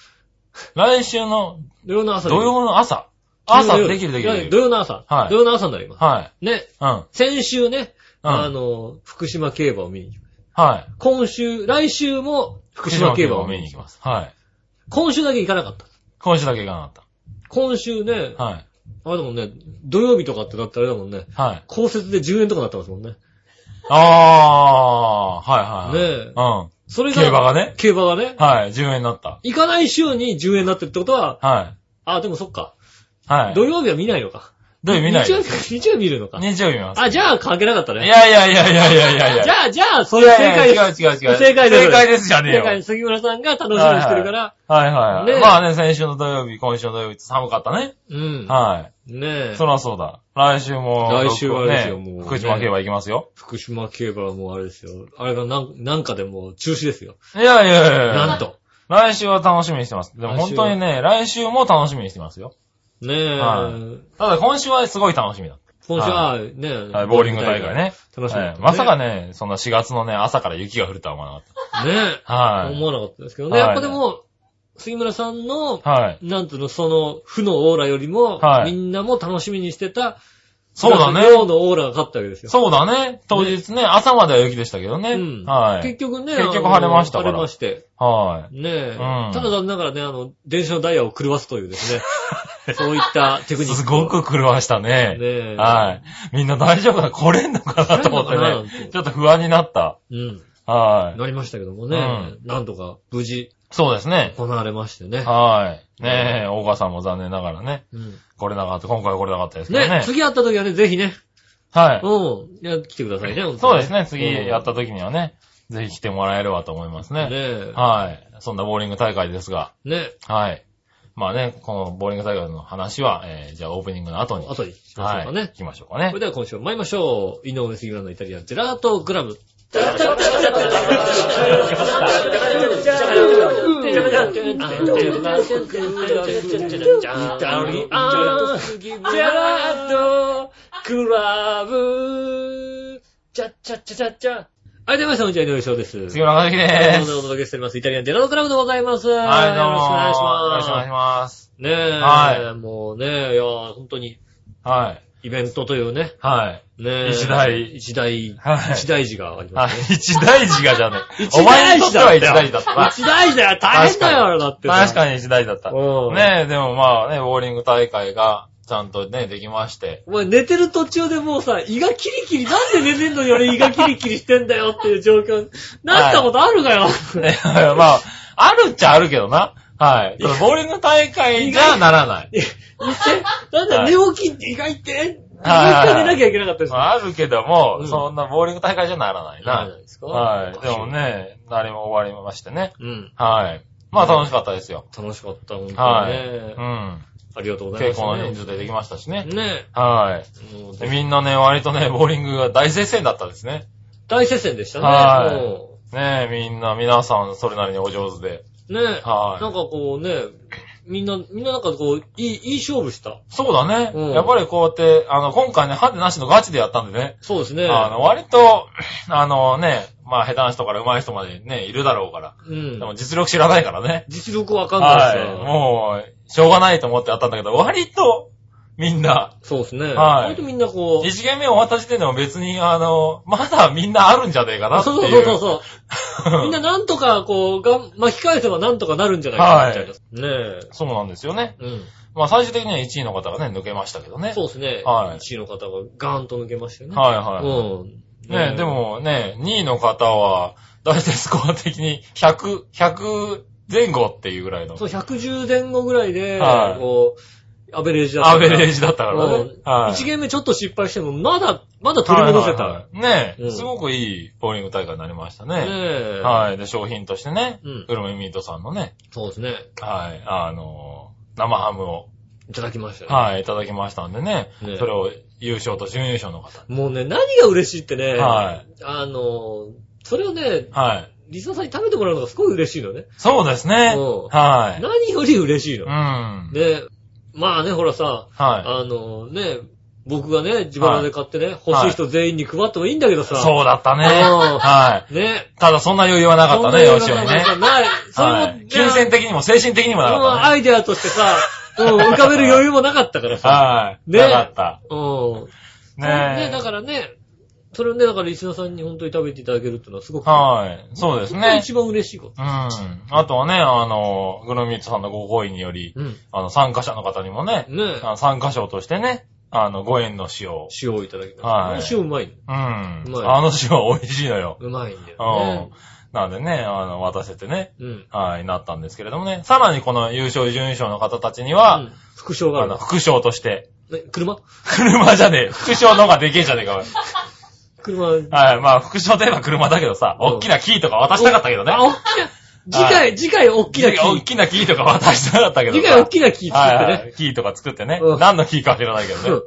来週の土曜の朝。土曜の朝？朝できるできるでき土る。曜の朝。はい土曜の朝になります。はい。ね、うん。先週ね、うんあの、福島競馬を見に行きます。はい。今週、来週も福島競馬を見に行きます。す。はい。今週だけ行かなかった。今週だけ行かなか今週ねっ、た。はい。あれだもんね、土曜日とかってだったらあれだもんね、はい。降雪で10円とかなってますもんね。あー、はいはいはい。ねえうん。それが、競馬がね。競馬がね、はい。10円になった。行かない週に10円になってるってことは、はい。あ、でもそっか。はい。土曜日は見ないのか。土曜日見ない日曜。日、日曜日見るのか。日曜日見ます。あ、じゃあ関係なかったいね。やいやいやいやいやいやいや。じゃあ、じゃあ、それ正解いです。違う違う違う。正解です正解ですじゃねえよ。正解。杉村さんが楽しみにしてるから。はいはいまあね、先週の土曜日、今週の土曜日って寒かったね。うん。はねい。え。そらそうだ。来週も、来週はですよねもうね福島競馬行きますよ。福島競馬はもうあれですよ。あれがなん、かでもう中止ですよ。いやいやいやいやなん。と。来週は楽しみにしてます。でも本当にね、来週も楽しみにしてますよ。ねえ。はいただ今週はすごい楽しみだ。今週はね、はい、ボーリング大会ね。楽しみはいまさかね、そんな4月のね、朝から雪が降るとは思わなかっねた。はい。思わなかったですけどね。はいやっぱでも、杉村さんの、はい。なんつうの、その、負のオーラよりも、はいみんなも楽しみにしてた、そうだね。量のオーラが勝ったわけですよ。そうだね。当日ね、朝までは雪でしたけどね。うんはい。結局ね、結局晴れましたから晴れまして。はねえ。うんただ残念ながらね、あの、電車のダイヤを狂わすというですね、[LAUGHS] そういったテクい。ニックを。すごく狂わしたね。ねえ。はい。みんな大丈夫かな来れんのかなと思って来れんのかななんてね。ちょっと不安になった。うん。はい。なりましたけどもね、うんなんとか無事そうですね。行われましてね。はい。ねえ、大川さんも残念ながらね。うん来れなかった。今回は来れなかったですけどねね。次会った時はね、ぜひね、はい。うん、いや、来てくださいね、本当にそうですね。次うんやった時にはね、ぜひ来てもらえればと思いますね。ねえ。はい。そんなボーリング大会ですが、ねはい。まあね、このボーリング大会の話は、えー、じゃあオープニングの後に。後にしましょうかね。はい。行きましょうかねそれ。では今週も参りましょう。井上杉村のイタリアンジェラートグラム。はい、出ました、こんにちは、井上翔です。杉村和樹でおす。届けしております。イタリアンジェラートクラブでございます。はい、はい、どうも。よろしくお願いしよろ。しくお願いします。ねえ、はもうね、いや、本当に、はい。イベントというね、はい。ねえ一大一大、はい一大事がありはいますね。。一大事がじゃねえ。[LAUGHS] 一お前にとっては一だ大事だったな。一大事だよ大変だよ、あれだってさ。確かに一大事だった。うんねえ、でもまあね、ボーリング大会がちゃんとね、できまして。お前寝てる途中でもうさ、胃がキリキリ、なんで寝てんのに俺胃がキリキリしてんだよっていう状況、なったことあるかよ。[LAUGHS] ねまあ、あるっちゃあるけどな。はい。ボーリング大会じゃならない。いなんだ、寝起きって胃が痛って、もう一はい回寝なきゃいけなかったですまあ、あるけども、うんそんなボーリング大会じゃならないななるじゃ。ないですか？はい。でも。ね、何も終わりましてね。うん。はい。まあ楽しかったですよ。楽しかった、本当にはい。ねう。ん。ありがとうございます。結構な人数でできましたしね。ねはい。もうでみんなね、割とね、ボーリングが大接戦だったですね。大接戦でしたね。はいもねみんな、皆さんそれなりにお上手で。うねはいなんかこうね、みんな、みんななんかこう、いい、いい勝負した。そうだね。うんやっぱりこうやって、あの、今回ね、ハンデなしのガチでやったんでね。そうですね。あの、割と、あのね、まあ、下手な人から上手い人までね、いるだろうから。うんで。も実力知らないからね。実力わかんないしはい。もう、しょうがないと思ってやったんだけど、割と、みんな、そうですね。はい割とみんなこう、一ゲーム目終わった時点でも別に、あの、まだみんなあるんじゃねえかなってそういう。そうそうそう。[LAUGHS] みんななんとかこう、がん巻き返せばなんとかなるんじゃないかな、みたいな。ねえ。そうなんですよね。うん。まあ最終的には1位の方がね、抜けましたけどね。そうですね。はい1位の方がガーンと抜けましたよね。はいはい。うん。ねで、もね、2位の方は、大体スコア的に100、100前後っていうぐらいのそう、110前後ぐらいで、はいこう、アベレージだったアから。ベレージだったからね。うんはい。1ゲームちょっと失敗しても、まだ、まだ取り戻せた。はいはいはいねうんすごくいいボーリング大会になりましたねね。え。はい。で、商品としてね、うんグルメミートさんのね、そうですね。はい、あの、生ハムを、いただきましたね。はい、いただきましたんでね、ねそれを優勝と準優勝の方に。もうね、何が嬉しいってね、はいあの、それをね、はい。リスナーさんに食べてもらうのがすごい嬉しいのね。そうですね。うんはい。何より嬉しいのう。ん。で、まあね、ほらさ、はあのね、僕がね、自腹で買ってね、欲しい人全員に配ってもいいんだけどい。さ。そうだったね。うんはい。ね。ただそんな余裕はなかったね、よしおにね。ない。それも、はい。金銭的にも精神的にもなかうんったね。アイデアとしてさ、うん、浮かべる余裕もなかったからさ。はい。ねなかった。うん。ねえ。ね、だからね、それをね、だからリスナーさんに本当に食べていただけるっていうのはすごく、はい。そうですね。一番嬉しいこと。うん。あとはね、あの、グルミッツさんのご好意により、うん。あの、参加者の方にもね、ね参加賞としてね、あの、5円の塩を。塩をいただきました。はいこの塩うまいうん。うまいあの塩美味しいのよ。の。うまいんだうよん。なんでね、あの、渡せてね、ね。うん。はい、なったんですけれどもね。さらにこの優勝、準優勝の方たちには、うん副賞がああの。副賞として、ね車？[LAUGHS] 車じゃねえ。副賞の方がでけえじゃねえか、車。はい、まあ、副賞といえば車だけどさ、うん大きなキーとか渡したかったけどね。あ、おっきな、次回、次回大きな木。大きなキーとか渡したかったけどさ。次回大きな木作ってね。はいはい、キーとか作ってね。うん何のキーか知らないけどね。うん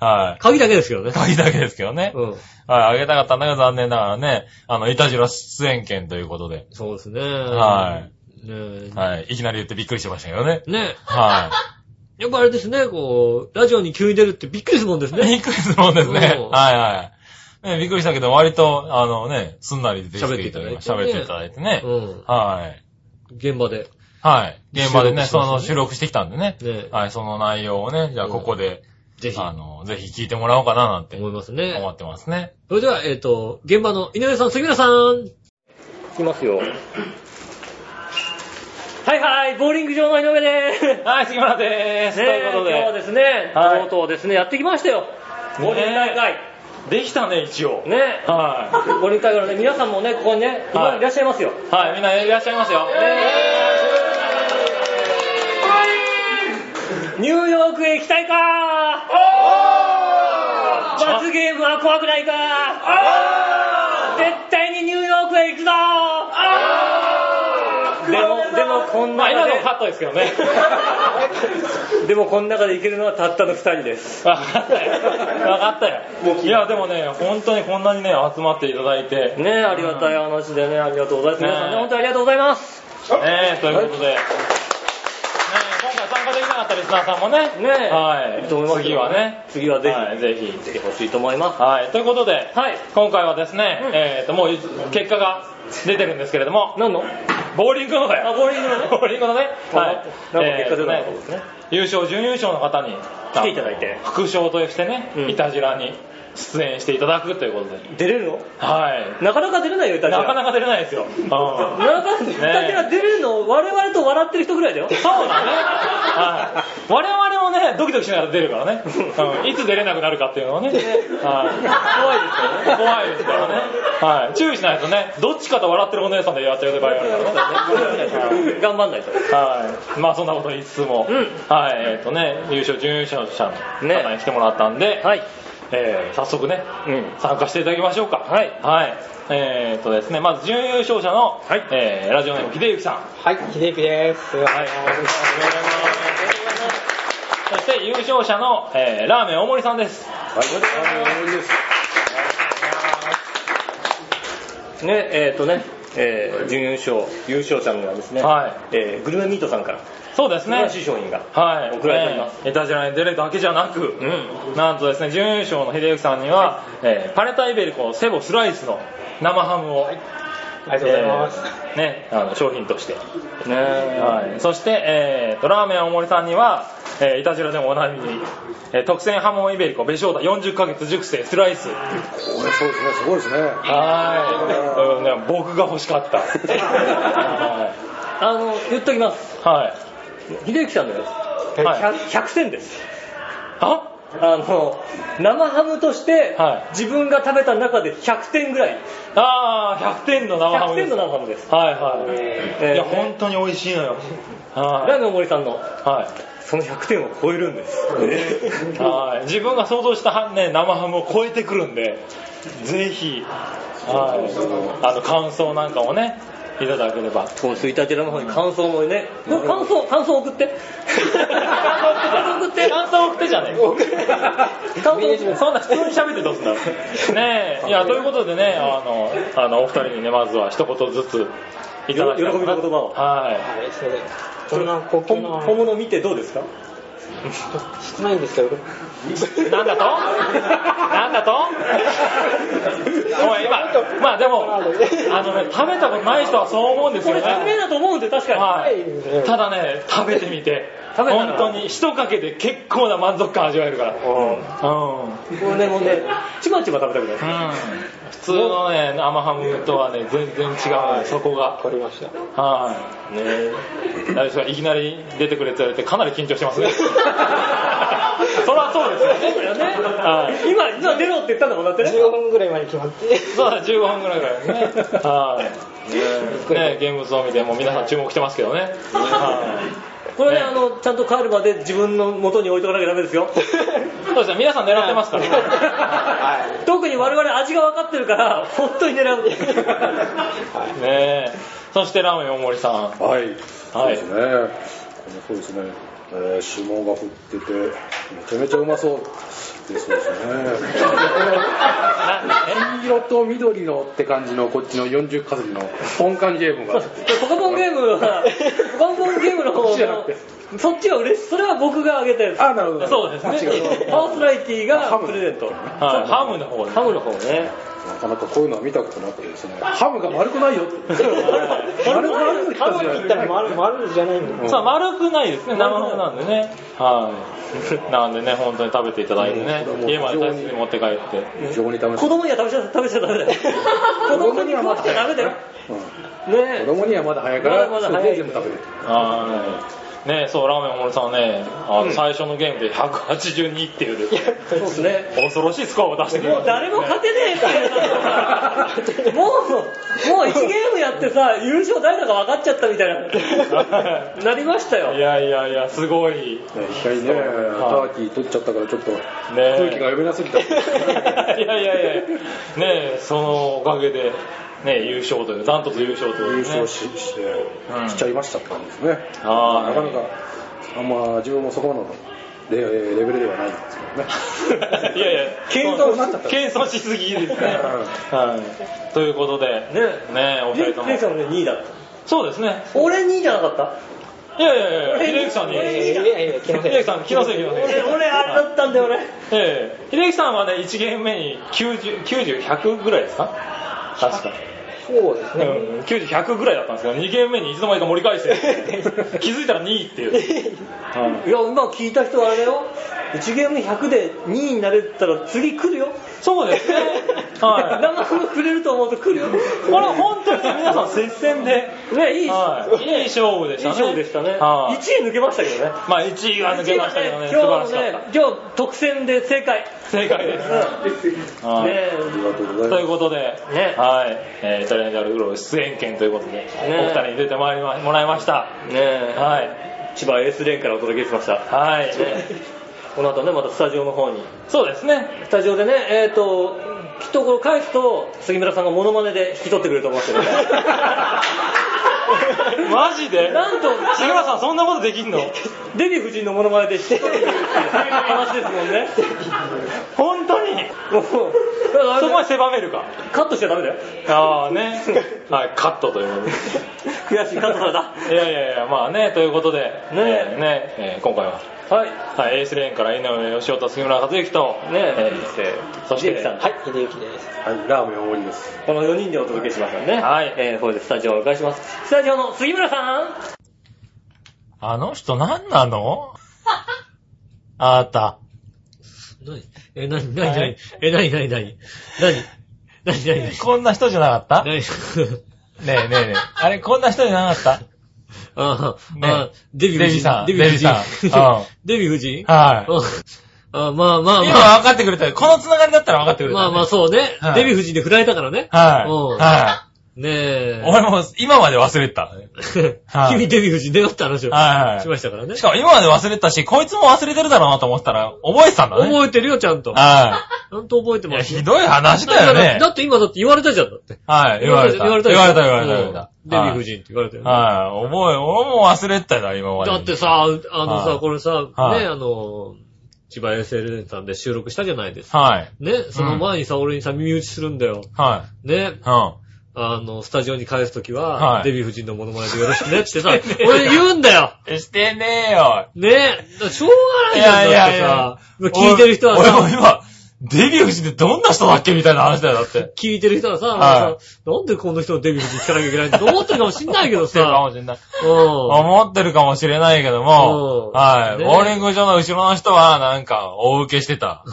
はい。鍵だけですけどね。鍵だけですけどね。うん。はい、あげたかったんだけど残念ながらね、あの、いたじら出演権ということで。そうですね。はいねはい。いきなり言ってびっくりしましたけどね。え。ねはえ。[LAUGHS] やっぱあれですね、こう、ラジオに急に出るってびっくりするもんですい。ね。[LAUGHS] びっくりするもんですねうん。はいはい。ねびっくりしたけど、割と、あのね、すんなり出てき喋っていただいてね喋っていただいてね。うん。はい。現場で。はい。現場でね、その収録してきたんでね。ねはい、その内容をね、じゃあここで、ぜひ、あの、ぜひ聞いてもらおうかななんて思いますね。思ってますね。それでは、えっ、と、現場の井上さん、杉村さん。いきますよ。はいはい、ボーリング場の井上でーす。はい、杉村でーす。ねということで、今日はですね、はいとうとうですね、やってきましたよ。ボーリング大会。できたね、一応。ね。はボーリング大会のね、皆さんもね、ここにね、今はいいらっしゃいますよ。い。はい、みんないらっしゃいますよ。ニューヨークへ行きたいか罰ゲームは怖くないか絶対にニューヨークへ行くぞでも、でもこんまあ、な今のカットですけどね。[LAUGHS] でもこの中で行けるのはたったの二人です。わかったよ。わかったよ。いや、でもね、本当にこんなにね、集まっていただいて、ねありがたい話でね、ありがとうございます。皆さんね、ね本当にありがとうございます。ねということで、ね今回参加できなかったリスナーさんもね、ねはいいいと思いますよ次はね、次はぜひはい、ぜひ。来てほしいと思います。はい、ということで、はい。今回はですね、うんえっ、と、もう結果が出てるんですけれども、何の？ボーリングのだよ。あボーリングのね。ボーリングのね、[LAUGHS] はい。なんか結果出たですね。優勝、準優勝の方に来ていただいて副賞としてね、うんいたじらに出演していただくということで。出れるの？はい。なかなか出れないよ、イタジラ。なかなか出れないですよ。うんなかなかイタジラ出れるの、我々と笑ってる人ぐらいだよ。そうだね。はい。[LAUGHS] 我々もね、ドキドキしながら出るからね。うん。いつ出れなくなるかっていうのはね。はい。怖いですよね。怖いですからね。はい。注意しないとね、どっちかと笑ってるお姉さんでやっちゃう場合があるからね。[LAUGHS] 頑張んないと。はい。まあそんなこと言いつつも、うんはい、えっ、とね、優勝、準優勝者の方に来てもらったんで、はい。えー早速ね、うん。参加していただきましょうか。はいはい。えっ、とですね、まず準優勝者の、はいえーラジオネーム、秀幸さん。はい、秀幸です。はい、お願いします。そして優勝者の、えーラーメン大森さんです。ね、えっ、とね、えー準優勝、優勝者にはですね、はいえーグルメミートさんから、そうですね素晴ら。しい商品が。はい。送られておりますえーいたじらに出るだけじゃなく、うん。なんとですね、準優勝の秀幸さんには、えーパレタイベルコセボスライスの生ハムを、ありがとうございます。えーね、あの商品として。ねはい。そして、えーと、ラーメン大森さんには、えーいたじらでもおなじみ、えー特選ハモンイベリコ、ベショーダ40ヶ月熟成スライス。これそうですね、すごいですね。はい。僕が欲しかった。はあの、言っときます。い。はい。秀幸さんのやつ、はい100 100点です。ああの、生ハムとして、はい自分が食べた中で100点ぐらい。あー、100点の生ハ100ムです。点の生ハムです。はいはい。えーいや、本当に美味しいのよ。ラはーメン大森さんの、い。はい。その100点を超えるんです。[LAUGHS] はい、自分が想像したは、ね、生ハムを超えてくるんで、ぜひ、はい、あの感想なんかもね、いただければ。そう、スイタジラの方に感想もね、感想、感想送って。感想送って。感想送ってじゃねえ感想送って。そんな普通に喋ってどうすんだろう。ねえ、いや、ということでね、あの、あの、お二人にね、まずは一言ずついただきたい喜びの言葉をははい、それで。こんな高級本物見てどうですか？少ないんですけど、い。なんだと？なんだと？おい、今、まあでも、あのね、食べたことない人はそう思うんですこれよね。100名だと思うんで、確かに。はい。ただね、食べてみて、本当に一かけで結構な満足感味わえるから。うん。うん。これね、もうね、ちまちま食べたくなる。普通のね、生ハムとはね、全然違うね、そこがわ。かりました。はい。ね大丈夫ですか？いきなり出てくれって言われてかなり緊張してますね。[LAUGHS] そりゃそうですよね。はい。今、今出ろって言ったんだもんだってね。15分ぐらい前に決まって。そうだ、15分ぐらいからね。はい。ね、現物を見て、もう皆さん注目してますけどね。はい。これね、ねあの、ちゃんと帰るまで自分の元に置いとかなきゃダメですよ。[LAUGHS] そうですね、皆さん狙ってますから。は特に我々味が分かってるから、本当に狙う。い。はい。ねえ。そしてラーメン大森さん。はい。そうはいですね。そうですね。えー、霜が降ってて、めちゃめちゃうまそうでそうですね。黄色と緑のって感じのこっちの40カズリの本館ゲームが。ポカポンゲームは、ポカポンゲームの方そっちじゃなくての、そっちが嬉しい。それは僕があげたやつ。あ、なるほど。そうですねあ違う。パーソナリティがプレゼント。はい、ハムの方で。ハムの方ね。なかなかこういうのは見たことなくてですね。ハムが丸くないよって。丸くないハムって言ったら丸、丸じゃないんだ。丸くないですね。生ハムなんでね。はい。[LAUGHS] なんでね、本当に食べていただいてねう。ん家まで大切に持って帰って。非常に楽しい。子供には食べちゃ食べちゃダメだよ。子供に食わしちゃダメだよ。うんね子供にはまだ早いから、まだまだ早い全部食べる。はい。ねそう、ラーメン大森さんね、あの、最初のゲームで182っていうですね、そうですね。恐ろしいスコアを出してくれるもう誰も勝てねえっていうのもう、もう1ゲームやってさ、優勝誰だか分かっちゃったみたいな、[LAUGHS] なりましたよ。いやいやいや、すごい。ね一回ね、ターキー取っちゃったからちょっとね空気が読めなすぎた。[LAUGHS] いやいやいや、ねえ、そのおかげで、ね優勝という、ダントツ優勝という、ね。優勝しして、うんしちゃいましたって感じですね。あーなかなか、あんま自分もそこまでのレレベルではないんですけどね。[LAUGHS] いやいや、謙遜になっちゃった謙遜しすぎですね。はい。ということで、ねねお二人ともレイ。さんもね、2位だった。そうですね。俺2位じゃなかったいやいやいや、秀樹さんに。俺秀いやいやいや、気のせい樹さん、気のせい気のせい。俺、俺あれだったんだよ、俺。ええ、秀樹さんはね、1ゲーム目に90、90、100ぐらいですか？確か。そうですね。うん、90、100ぐらいだったんですけど、2ゲーム目にいつの間にか盛り返して、[LAUGHS] 気づいたら2位っていう。はいいや、今聞いた人はあれよ。1ゲーム100で2位になれたら次来るよ。そうですね。はい。生ハムくれると思うと来るよ。これ本当にね皆さん接戦で、ね、いい、はい、いい勝負でいいしたね。勝負でしたね。はい、1位抜けましたけどね。まあ1位は抜けましたけどね、素今日晴らしかった。、今日特選で正解。正解です。はいねありがとうございとます。いうことで、ねはい、えー、イタリアンジャルグロー出演権ということで、お二人に出てまいりまもらいました。ねはい。千葉エースレーンからお届けしました。はい。ねこの後ね、またスタジオの方に。そうですね。スタジオでね、えっ、と、きっとこれ返すと、杉村さんがモノマネで引き取ってくれると思うんですけどね。[LAUGHS] [LAUGHS] マジで？なんと杉村さんそんなことできんの？デヴィ夫人のモノマネで引き取ってっていう話ですもんね。[LAUGHS] 本当に？もう、そこまで狭めるか？カットしちゃダメだよ。ああね。はい、カットということで。[LAUGHS] 悔しい、カットされた。いやいやいや、まあね、ということで、ねえーね、えー今回は、はい。はい、エースレーンから井上義雄と杉村和之と、ねえ。ーそして、秀樹さん。はい、秀幸です。はい、ラーメン大盛りです。この4人でお届けしますからね。はい。えー、これでスタジオをお迎えします。スタジオの杉村さん。あの人何なの？あなた。何？え、なに、なに、なに、え、なに、なに、なに、なに、なに、なに、なに、こんな人じゃなかったねえねえねえ。あれ、こんな人じゃなかったあねあ、デヴィ夫人。デヴィさんデヴィ夫人。デヴィさんうん [LAUGHS] デヴィ夫人？はい。うんあまあまあ今まあ。分かってくれたよ。このつながりだったら分かってくれた、まあまあそうね。はいデヴィ夫人で振られたからね。はい。うんはねい。え。俺も今まで忘れてた。はい君デヴィ夫人だよって話をしましたからねし。かも今まで忘れてたし、こいつも忘れてるだろうなと思ったら、覚えてたんだね。覚えてるよ、ちゃんと。ちはゃんと覚えてますよ。ひどい話だよねだ。って今だって言われたじゃん、だって。はい、言われた。言われた言われた、言われた、れた。デヴィ夫人って言われたよね。はい。覚え、俺も忘れてたよ、今まで。だってさ、あのさ、はいこれさ、はいね、あの、千葉 SLN さんで収録したじゃないですか。はい。ね、その前にさ、俺にさ、耳打ちするんだよ。はね、い。うん。あの、スタジオに返すときは、はいデヴィ夫人のモノマネでよろしくねってさ、[LAUGHS] 俺言うんだよしてねえよ。ねだからしょうがないじゃん、いやいやいやだってさ、聞いてる人は俺もさ、今、デヴィ夫人ってどんな人だっけみたいな話だよ、だって。聞いてる人はさ、はなんでこの人のデヴィ夫人聞かなきゃいけないんだと思ってるかもしんないけど思ってるかもさ、しれない。うん。思ってるかもしれないけども、うんはい。ねボーリング場の後ろの人は、なんか、大受けしてた。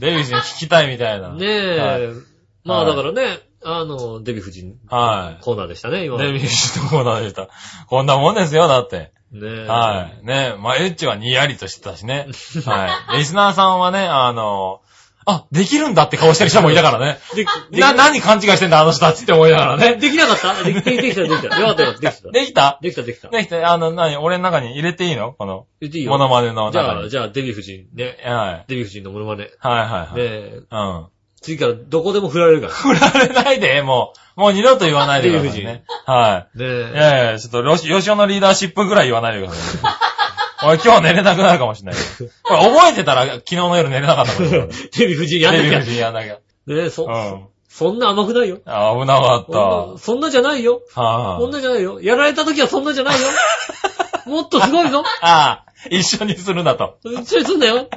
デヴィ夫人聞きたいみたいな。ねえ、はいまあはいだからね、あの、デヴィ夫人はい。コーナーでしたね、今。デヴィ夫人のコーナーでした。こんなもんですよ、だって。ねえ。はい。ねまあ、エッチはにやりとしてたしね。[LAUGHS] はい。リスナーさんはね、あの、あ、できるんだって顔してる人もいたからね。で、でな、何勘違いしてんだ、あの人たちって思いながらね。できなかった？できできた、できた。よかったよかった、できた。できた？できた、できた。できた？あの、何俺の中に入れていいの？この、言っていいよ。モノマネのじゃあ、中に。じゃあ、デヴィ夫人ね。はい。デヴィ夫人のモノマネ。ねはいはいはい。え、うん。次からどこでも振られるから。[LAUGHS] 振られないで、もう。もう二度と言わないでくださいね。はい。ねいえ。やいや、ちょっと、ロシ、ヨシオのリーダーシップぐらい言わないでくださいね。俺今日寝れなくなるかもしれない。これ覚えてたら昨日の夜寝れなかったもんね。[LAUGHS] デヴィ夫人やんなきゃ。デヴィ夫人やんなきゃ。ねえ、そ、うん。そんな甘くないよ。あ危なかっそんなそんなじゃないよ。た。はそんなじゃないよ。やられた時はそんなじゃないよ。[LAUGHS] もっとすごいぞ。ああ、一緒にするなと。一緒にすんだよ。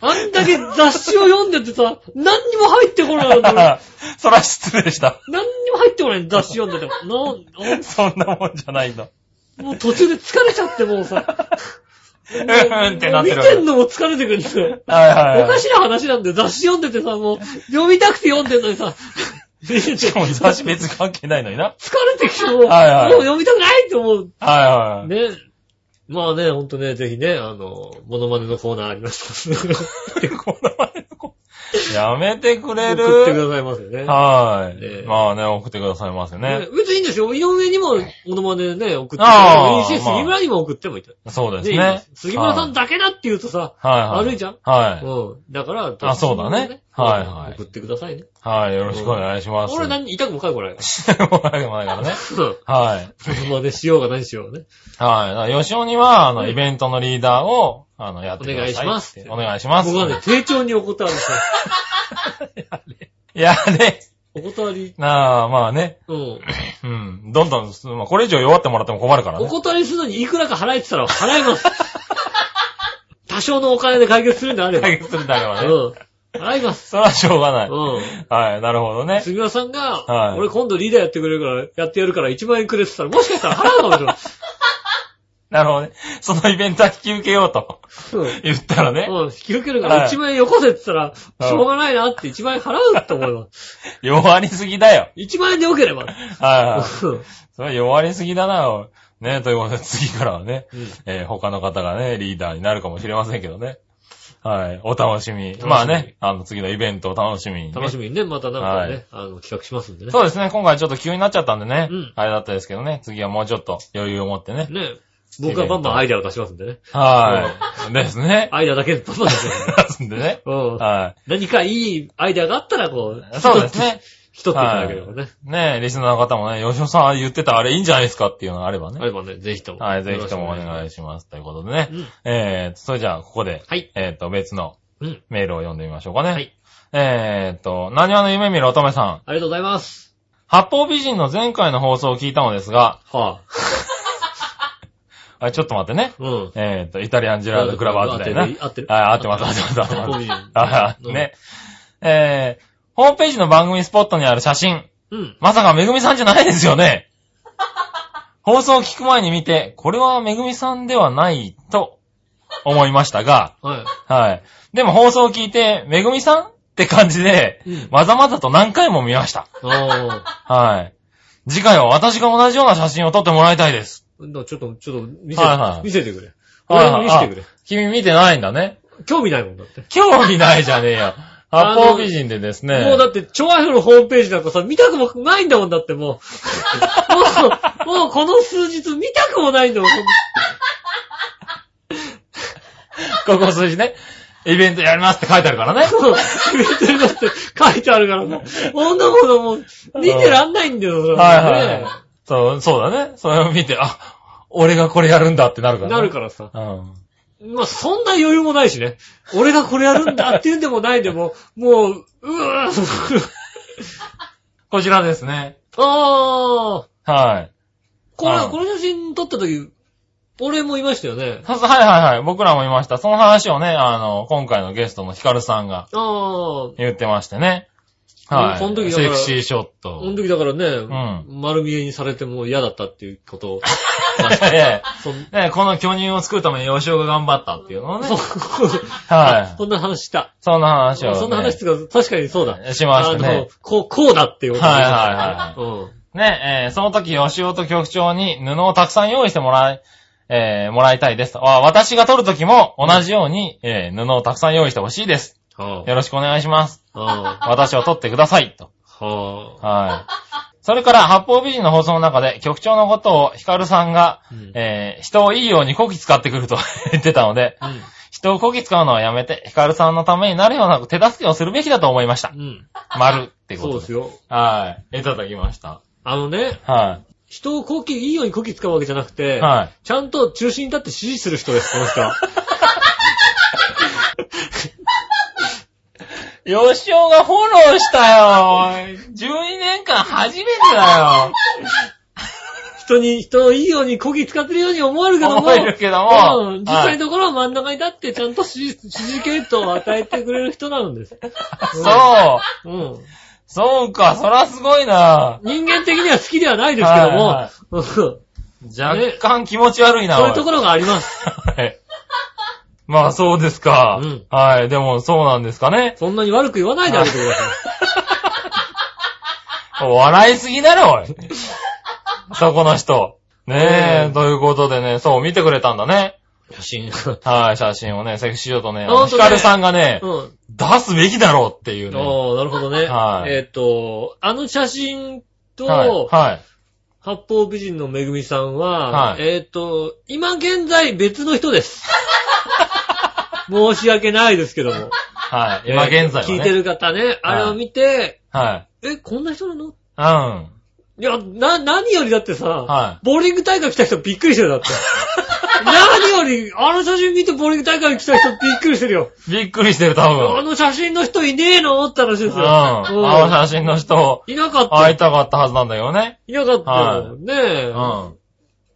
あんだけ雑誌を読んでてさ、何にも入ってこないの。何 [LAUGHS] そら失礼した。にも入ってこない雑誌読んでても。なそんなもんじゃないの。もう途中で疲れちゃってもうさ。う [LAUGHS] んうんってなってる見てんのも疲れてくるんだよ。はいはいはい。おかしな話なんだよ。雑誌読んでてさ、もう、読みたくて読んでんのにさ、[LAUGHS] しかも雑誌別に関係ないのにな。疲れてきてもう、はいはいもう読みたくないって思う。はいはい。ね。まあね、ほんとね、ぜひね、あの、モノマネのコーナーあります。[LAUGHS] モノマネやめてくれる？ってくださいますよね。はい、ねまあね、送ってくださいますよねね。別にいいんですよ。井上にもモノマネね、送ってああもいいし、まあ杉村にも送ってもいい。そうですね杉村さんだけだって言うとさ、はいはい。悪いじゃんはい。うん。だから、あそうだねはいはい送ってくださいね。はい、よろしくお願いします。俺何、痛くもかゆくもないかしてもないからね。ら。はい。モノマネしようが何しようがね。はい。吉尾には、あの、イベントのリーダーを、あの、やってください。お願いしますお願いします。僕はね、丁重にお断りす。いやね。お断り。なあ、まあね。うん。うん。どんどん、まあ、これ以上弱ってもらっても困るからおね。断りするのにいくらか払えって言ったら払います。[LAUGHS] 多少のお金で解決するんであれば。解決するんであればね。うん。払います。それはしょうがない。うん。はい、なるほどね。杉村さんが、はい俺今度リーダーやってくれるから、やってやるから1万円くれって言ったら、もしかしたら払うかもしれない。なるほどね。そのイベントは引き受けようとうん。言ったらね。うん、引き受けるからはい1万円よこせって言ったら、うんしょうがないなって1万円払うと思います。[LAUGHS] 弱りすぎだよ。1万円でよければ。はいはい。うんそれは弱りすぎだな、おいね、ということで次からはね、うんえー他の方がね、リーダーになるかもしれませんけどね。はい。お楽しみ。しみまあね、あの次のイベントを楽しみに、ね。楽しみにね、またなんかね、はいあの、企画しますんでね。そうですね、今回ちょっと急になっちゃったんでね、うんあれだったですけどね、次はもうちょっと余裕を持ってね。ね。僕はバンバンアイデアを出しますんでね。はい。ですね。アイデアだけバンバン出しますんで。ですんでね。[LAUGHS] うん。は何かいいアイデアがあったら、こう、い。そうですね。一ついただければね。ねえ、リスナーの方もね、吉尾さん言ってたあれいいんじゃないですかっていうのがあればね。あればね、ぜひとも。はい、ぜひともお願いしします。ということでね。うんえーと、それじゃあ、ここで、はい。えーと、別のうん。メールを読んでみましょうかね。はい。えーと、何話の夢見る乙女さん。ありがとうございます。八方美人の前回の放送を聞いたのですが、はあ、ちょっと待ってね。ぁ。うん。えーと、イタリアンジェラートクラブ合ってたよな。はい、合ってる合ってます、合ってます、合ってます。ますはい、[LAUGHS] ね。えー、ホームページの番組スポットにある写真。うん。まさかめぐみさんじゃないですよね。[LAUGHS] 放送を聞く前に見て、これはめぐみさんではないと思いましたが、はい。はい。でも放送を聞いて、めぐみさんって感じで、うんまざまざと何回も見ました。あはい。次回は私が同じような写真を撮ってもらいたいです。ちょっと、ちょっと、見せはいはいて、見せてくれ。はいはい俺に見せてくれ。君見てないんだね。興味ないもんだって。興味ないじゃねえよ。[LAUGHS] 八方美人でですね。もうだって、チョアヘのホームページなんかさ、見たくもないんだもんだって [LAUGHS] もう。もう、もうこの数日見たくもないんだもん。ここ数字ね。イベントやりますって書いてあるからね。そうイベントになって書いてあるからさ、こんなものもう見てらんないんだよ、それはいはいねはい。そう、そうだね。それを見て、あ、俺がこれやるんだってなるから、ね。なるからさ。うん。まあ、そんな余裕もないしね。俺がこれやるんだっていうんでもないでも、もう、うわぁ、こちらですね。ああ、はい。これ、うんこの写真撮った時、俺もいましたよね。さはいはいはい。僕らもいました。その話をね、あの、今回のゲストのヒカルさんがああ、言ってましてね。はい。この時だからセクシーショット。この時だからね、ん丸見えにされても嫌だったっていうこと [LAUGHS] を。えこの巨乳を作るために吉尾が頑張ったっていうのをねそ。はいそんな話した。そんな話を、ね。そんな話っていうか、確かにそうだ。しましたね。こう、こうだっていうことはいはいはうん。ね、えーその時、吉尾と局長に布をたくさん用意してもらい、えーもらいたいですと。あ私が撮る時も同じように、えー布をたくさん用意してほしいです。はよろしくお願いします。私を撮ってください。と。あ。はい。それから、八方美人の放送の中で、局長のことをヒカルさんが、うんえー、人をいいようにこき使ってくると [LAUGHS] 言ってたので、うん。人をこき使うのはやめて、ヒカルさんのためになるような手助けをするべきだと思いました。うん。丸ってことで。そうですよ。はい。いただきました。あのね、は人をこき、いいようにこき使うわけじゃなくて、い。はい。ちゃんと中心に立って指示する人です、この人は。[LAUGHS] よしおがフォローしたよ。12年間初めてだよ。[LAUGHS] 人に、人をいいようにこき使ってるように思えるけども、思えるけどもうん、実際のところは真ん中に立ってちゃんと指示指示系統を与えてくれる人なんです。そう。うん。そうか、そらすごいな。人間的には好きではないですけども、はい若干気持ち悪いな。いうところがあります。[LAUGHS] はい。まあそうですか。うんはい。でもそうなんですかね。そんなに悪く言わないであげてください。[LAUGHS] 笑いすぎだろ、おい。そこの人。ねえ、ということでね、そう、見てくれたんだね。写真。はい、写真をね、セクシー女とね、ヒカルさんがね、うん。出すべきだろうっていうね。ああ、なるほどね。はいえっ、と、あの写真と、はい。はい。八方美人のめぐみさんは、はいえっ、と、今現在別の人です。申し訳ないですけども。はい。今現在はね。聞いてる方ね、あれを見て、はい。え、こんな人なの？うん。いや、な、何よりだってさ、はいボーリング大会来た人びっくりしてるだって。[LAUGHS] 何より、あの写真見てボーリング大会来た人びっくりしてるよ。びっくりしてる、多あ分。の写真の人いねえのって話ですうん。よ。あの写真の人、いなかったよ。会いたかったはずなんだよね。いなかったはよ。ねえ、うん。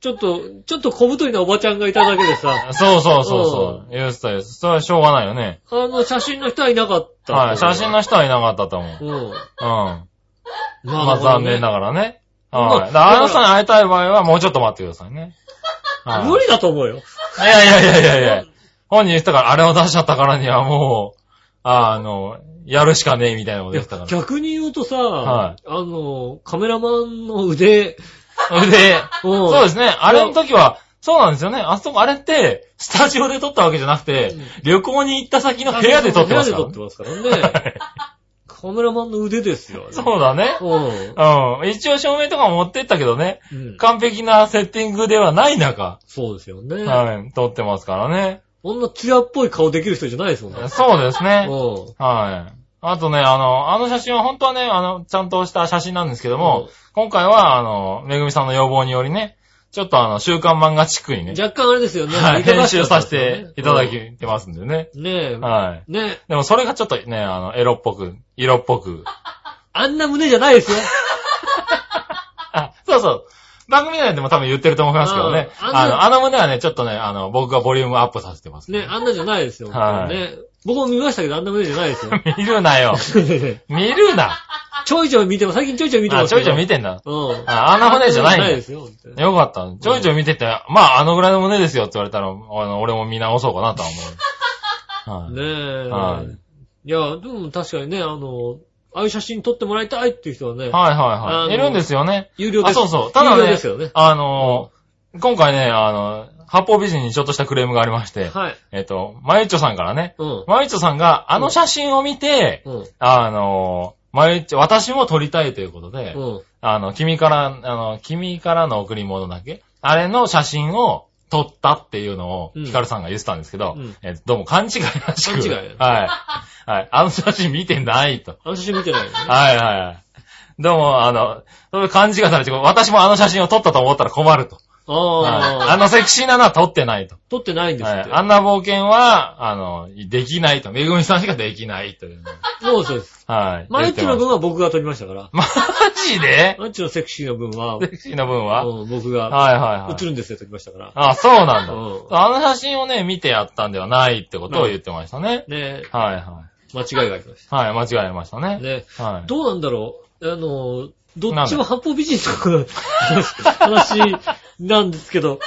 ちょっと、ちょっと小太りなおばちゃんがいただけでさ、そうそうそうそう。言うてたよ。それはしょうがないよね。あの写真の人はいなかった。はい。写真の人はいなかったと思う。うん。うん。ままあ残念ながらね。まあはい。だからあの人に会いたい場合はもうちょっと待ってくださいね。はい無理だと思うよ。いやいやいやいやいや。本人言ってたから、あれを出しちゃったからにはもう、あの、やるしかねえみたいなこといや言ってたから。逆に言うとさ、はいあの、カメラマンの腕、そ [LAUGHS] れで、うんそうですね。あれの時は、そうなんですよね。あそこ、あれって、スタジオで撮ったわけじゃなくて、旅行に行った先の部屋で撮ってますから部屋で撮ってますからね。[LAUGHS] カメラマンの腕ですよ。そうだね。うん。うん。一応照明とかも持ってったけどね、うん。完璧なセッティングではない中、そうですよね。はい、撮ってますからね。こんな艶っぽい顔できる人じゃないですもんね。そうですね。うはい。あとね、あの、あの写真は本当はね、あの、ちゃんとした写真なんですけどん。も、今回は、あの、めぐみさんの要望によりね、ちょっとあの、週刊漫画チックにね、若干あれですよね。はい、編集させていただいてますんでね。うんねえ。はい。ねえ。でもそれがちょっとね、あの、エロっぽく、色っぽく。あんな胸じゃないですよ。[LAUGHS] あ、そうそう。番組内でも多分言ってると思いますけどね。あの、あの胸はね、ちょっとね、あの、僕がボリュームアップさせてます。ね、あんなじゃないですよ。はいね。僕も見ましたけど、あんな胸じゃないですよ。[LAUGHS] 見るなよ。[LAUGHS] 見るな。ちょいちょい見ても、最近ちょいちょい見てまあ、すけど。ちょいちょい見てんだ。うん。ああんな骨じゃないんだないですよ。よかった。ちょいちょい見てて、まあ、あのぐらいの胸ですよって言われたら、あの、俺も見直そうかなとは思う。はい。ねえ。はいいや、でも確かにね、あの、ああいう写真撮ってもらいたいっていう人はね、はいはいはい。いるんですよね。あ、有料です。そうそう。ただね有料ですよね、。あのー、今回ね、あの、八方美人にちょっとしたクレームがありまして、はい。えっと、まゆっちょさんからね、うん。まゆっちょさんがあの写真を見て、うん。あのー、まゆっちょ、私も撮りたいということで、うん。あの、君から、あの、君からの贈り物だけあれの写真を撮ったっていうのを、うんヒカルさんが言ってたんですけど、うんえどうも勘違いらしく。勘違いはい。はい。あの写真見てないと。あの写真見てないよね。はいはいはい。どうも、あの、勘違いされて、私もあの写真を撮ったと思ったら困ると。あはいあ、あのセクシーなのは撮ってないと。撮ってないんですって。はい。あんな冒険は、あの、できないと。めぐみさんしかできないという。そうそうです。はい。マイチの分は僕が撮りましたから。[LAUGHS] マジで？マイチのセクシーの分は、セクシーな分は、うん僕がはいはいはい。映るんですよ、撮りましたから。あ、そうなんだ。うんあの写真をね、見てやったんではないってことを言ってましたね。ねはいは間違いがありましい。はい、間違えましたた。ね。ねはい。どうなんだろう？あの、どっちも八方美人の話なんですけど、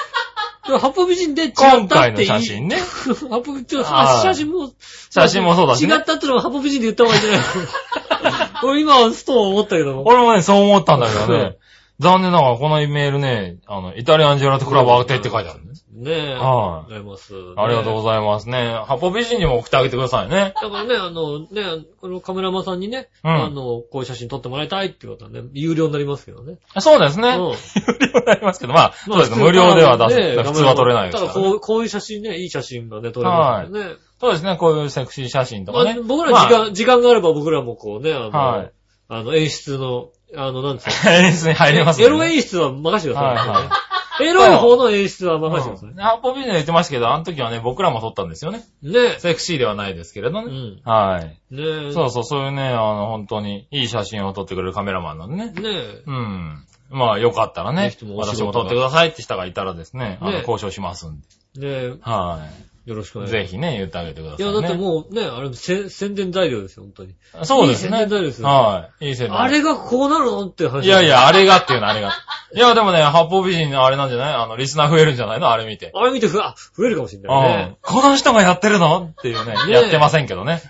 八方美人で違ったって今回の写真ね。[LAUGHS] 八方美人、写真も、写真もそうだしね。違ったってのは八方美人で言った方がいいんじゃない [LAUGHS] 俺今はストーン思ったけど。も。俺もね、そう思ったんだけどね。残念ながらこのメールね、あの、イタリアンジェラートクラブ当てって書いてあるんです。ねえ。はいありがとうございます。ありがとうごいざいますね。ハポ美人にも送ってあげてくださいね。だからね、あの、ね、このカメラマンさんにね、うんあの、こういう写真撮ってもらいたいっていうことはね、有料になりますけどね。そうですね。うん有料になりますけど、まあ、そうですね。無料では出す。普通は撮れないですからね。ただこう、こういう写真ね、いい写真がね、撮れますよね。そうですね。こういうセクシー写真とまあかね。僕ら時間、時間があれば僕らもこうね、あの、はいあの、演出の、あの、なんですか？演出に入りますエね。ロ演出は任せてください、はいはいエロい方の演出は任せてください。うんハポ美人で言ってましたけど、あの時はね、僕らも撮ったんですよね。ねセクシーではないですけれどね。うん。はい。ねそうそう、そういうね、あの、本当にいい写真を撮ってくれるカメラマンなんでね。ねうん。まあ、よかったらね私も撮ってくださいって人がいたらですね、あの、ね交渉しますんで。ねはよろしくおい。願いします。ぜひね、言ってあげてくださいや、いね。だってもうね、あれ、せ宣伝材料ですよ、本当に。そうですね。いい宣伝材料ですよはい。いい宣伝。あれがこうなるのって話。いやい。や、あれがっていうの、あれが。いや、でもね、八方美人のあれなんじゃない？あの、リスナー増えるんじゃないの？あれ見て。あれ見てふ、あ、増えるかもしれうないねん。。この人がやってるの？っていうね、ねやってませんけどね。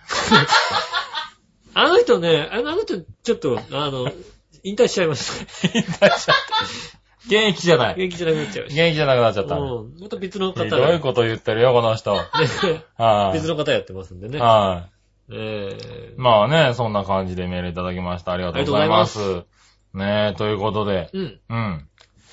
あの人ね、あの人、ちょっと、あの、引退しちゃいました。[LAUGHS] 引退しちゃった現役じゃない。元気じゃなくなっちゃいまし現役じゃなくなっちゃった。うん。また別の方。どいこと言ってるよ、この人。ねはい。別の方やってますんでね。はえい。まあね、そんな感じでメールいただきました。ありがとうございます。ねえ、ということで、うん。うん。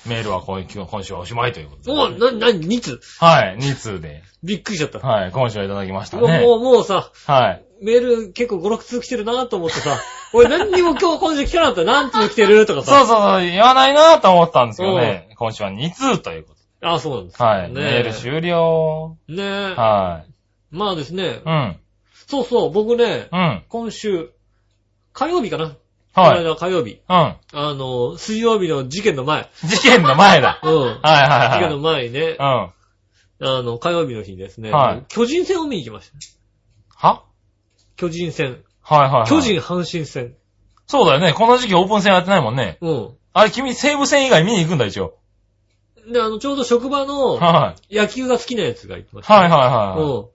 メールは今今週はおしまいということおで。な、な、2通？はい、2通で。びっくりしちゃった。はい、今週はいただきましたね。もう、もうさ、はい。メール結構5、6通来てるなと思ってさ、[LAUGHS] 俺何にも今日今週来てなかったら何通来てるとかさ。そうそうそう、言わないなと思ったんですけどね。今週は2通というこあ、そうなんです。と。はい。ねメール終了。ねえ。はまあですねい。う。ん。そうそう、僕ね、うん。今週、火曜日かな。はい。この間火曜日。うん。あの、水曜日の事件の前。事件の前だ。[LAUGHS] うん。はいはい事件のはい。前にね、うん。はあの、火曜日の日にですね、はい巨人戦を見に行きました。は？巨人戦。はいはいはい。巨人阪神戦。そうだよね。この時期オープン戦やってないもんね。うん。あれ、君、西武戦以外見に行くんだ、一応。で、あの、ちょうど職場のはい。野球が好きなやつが行ってました。はいはいはい。うん。ちょっ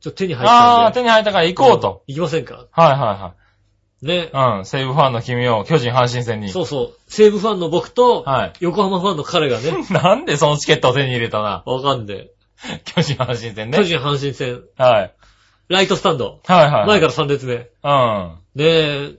と手に入っああ、たんで。手に入ったから行こうと。ん。行きませんか？はいはねい。はい。うん。西武ファンの君を巨人阪神戦に。そうそう。西武ファンの僕と、はい。横浜ファンの彼がね、[LAUGHS] なんでそのチケットを手に入れたな。わかんで、巨人阪神戦ね。巨人阪神戦、はい。ライトスタンド、はいはい。前から3列目。うん。はねえ、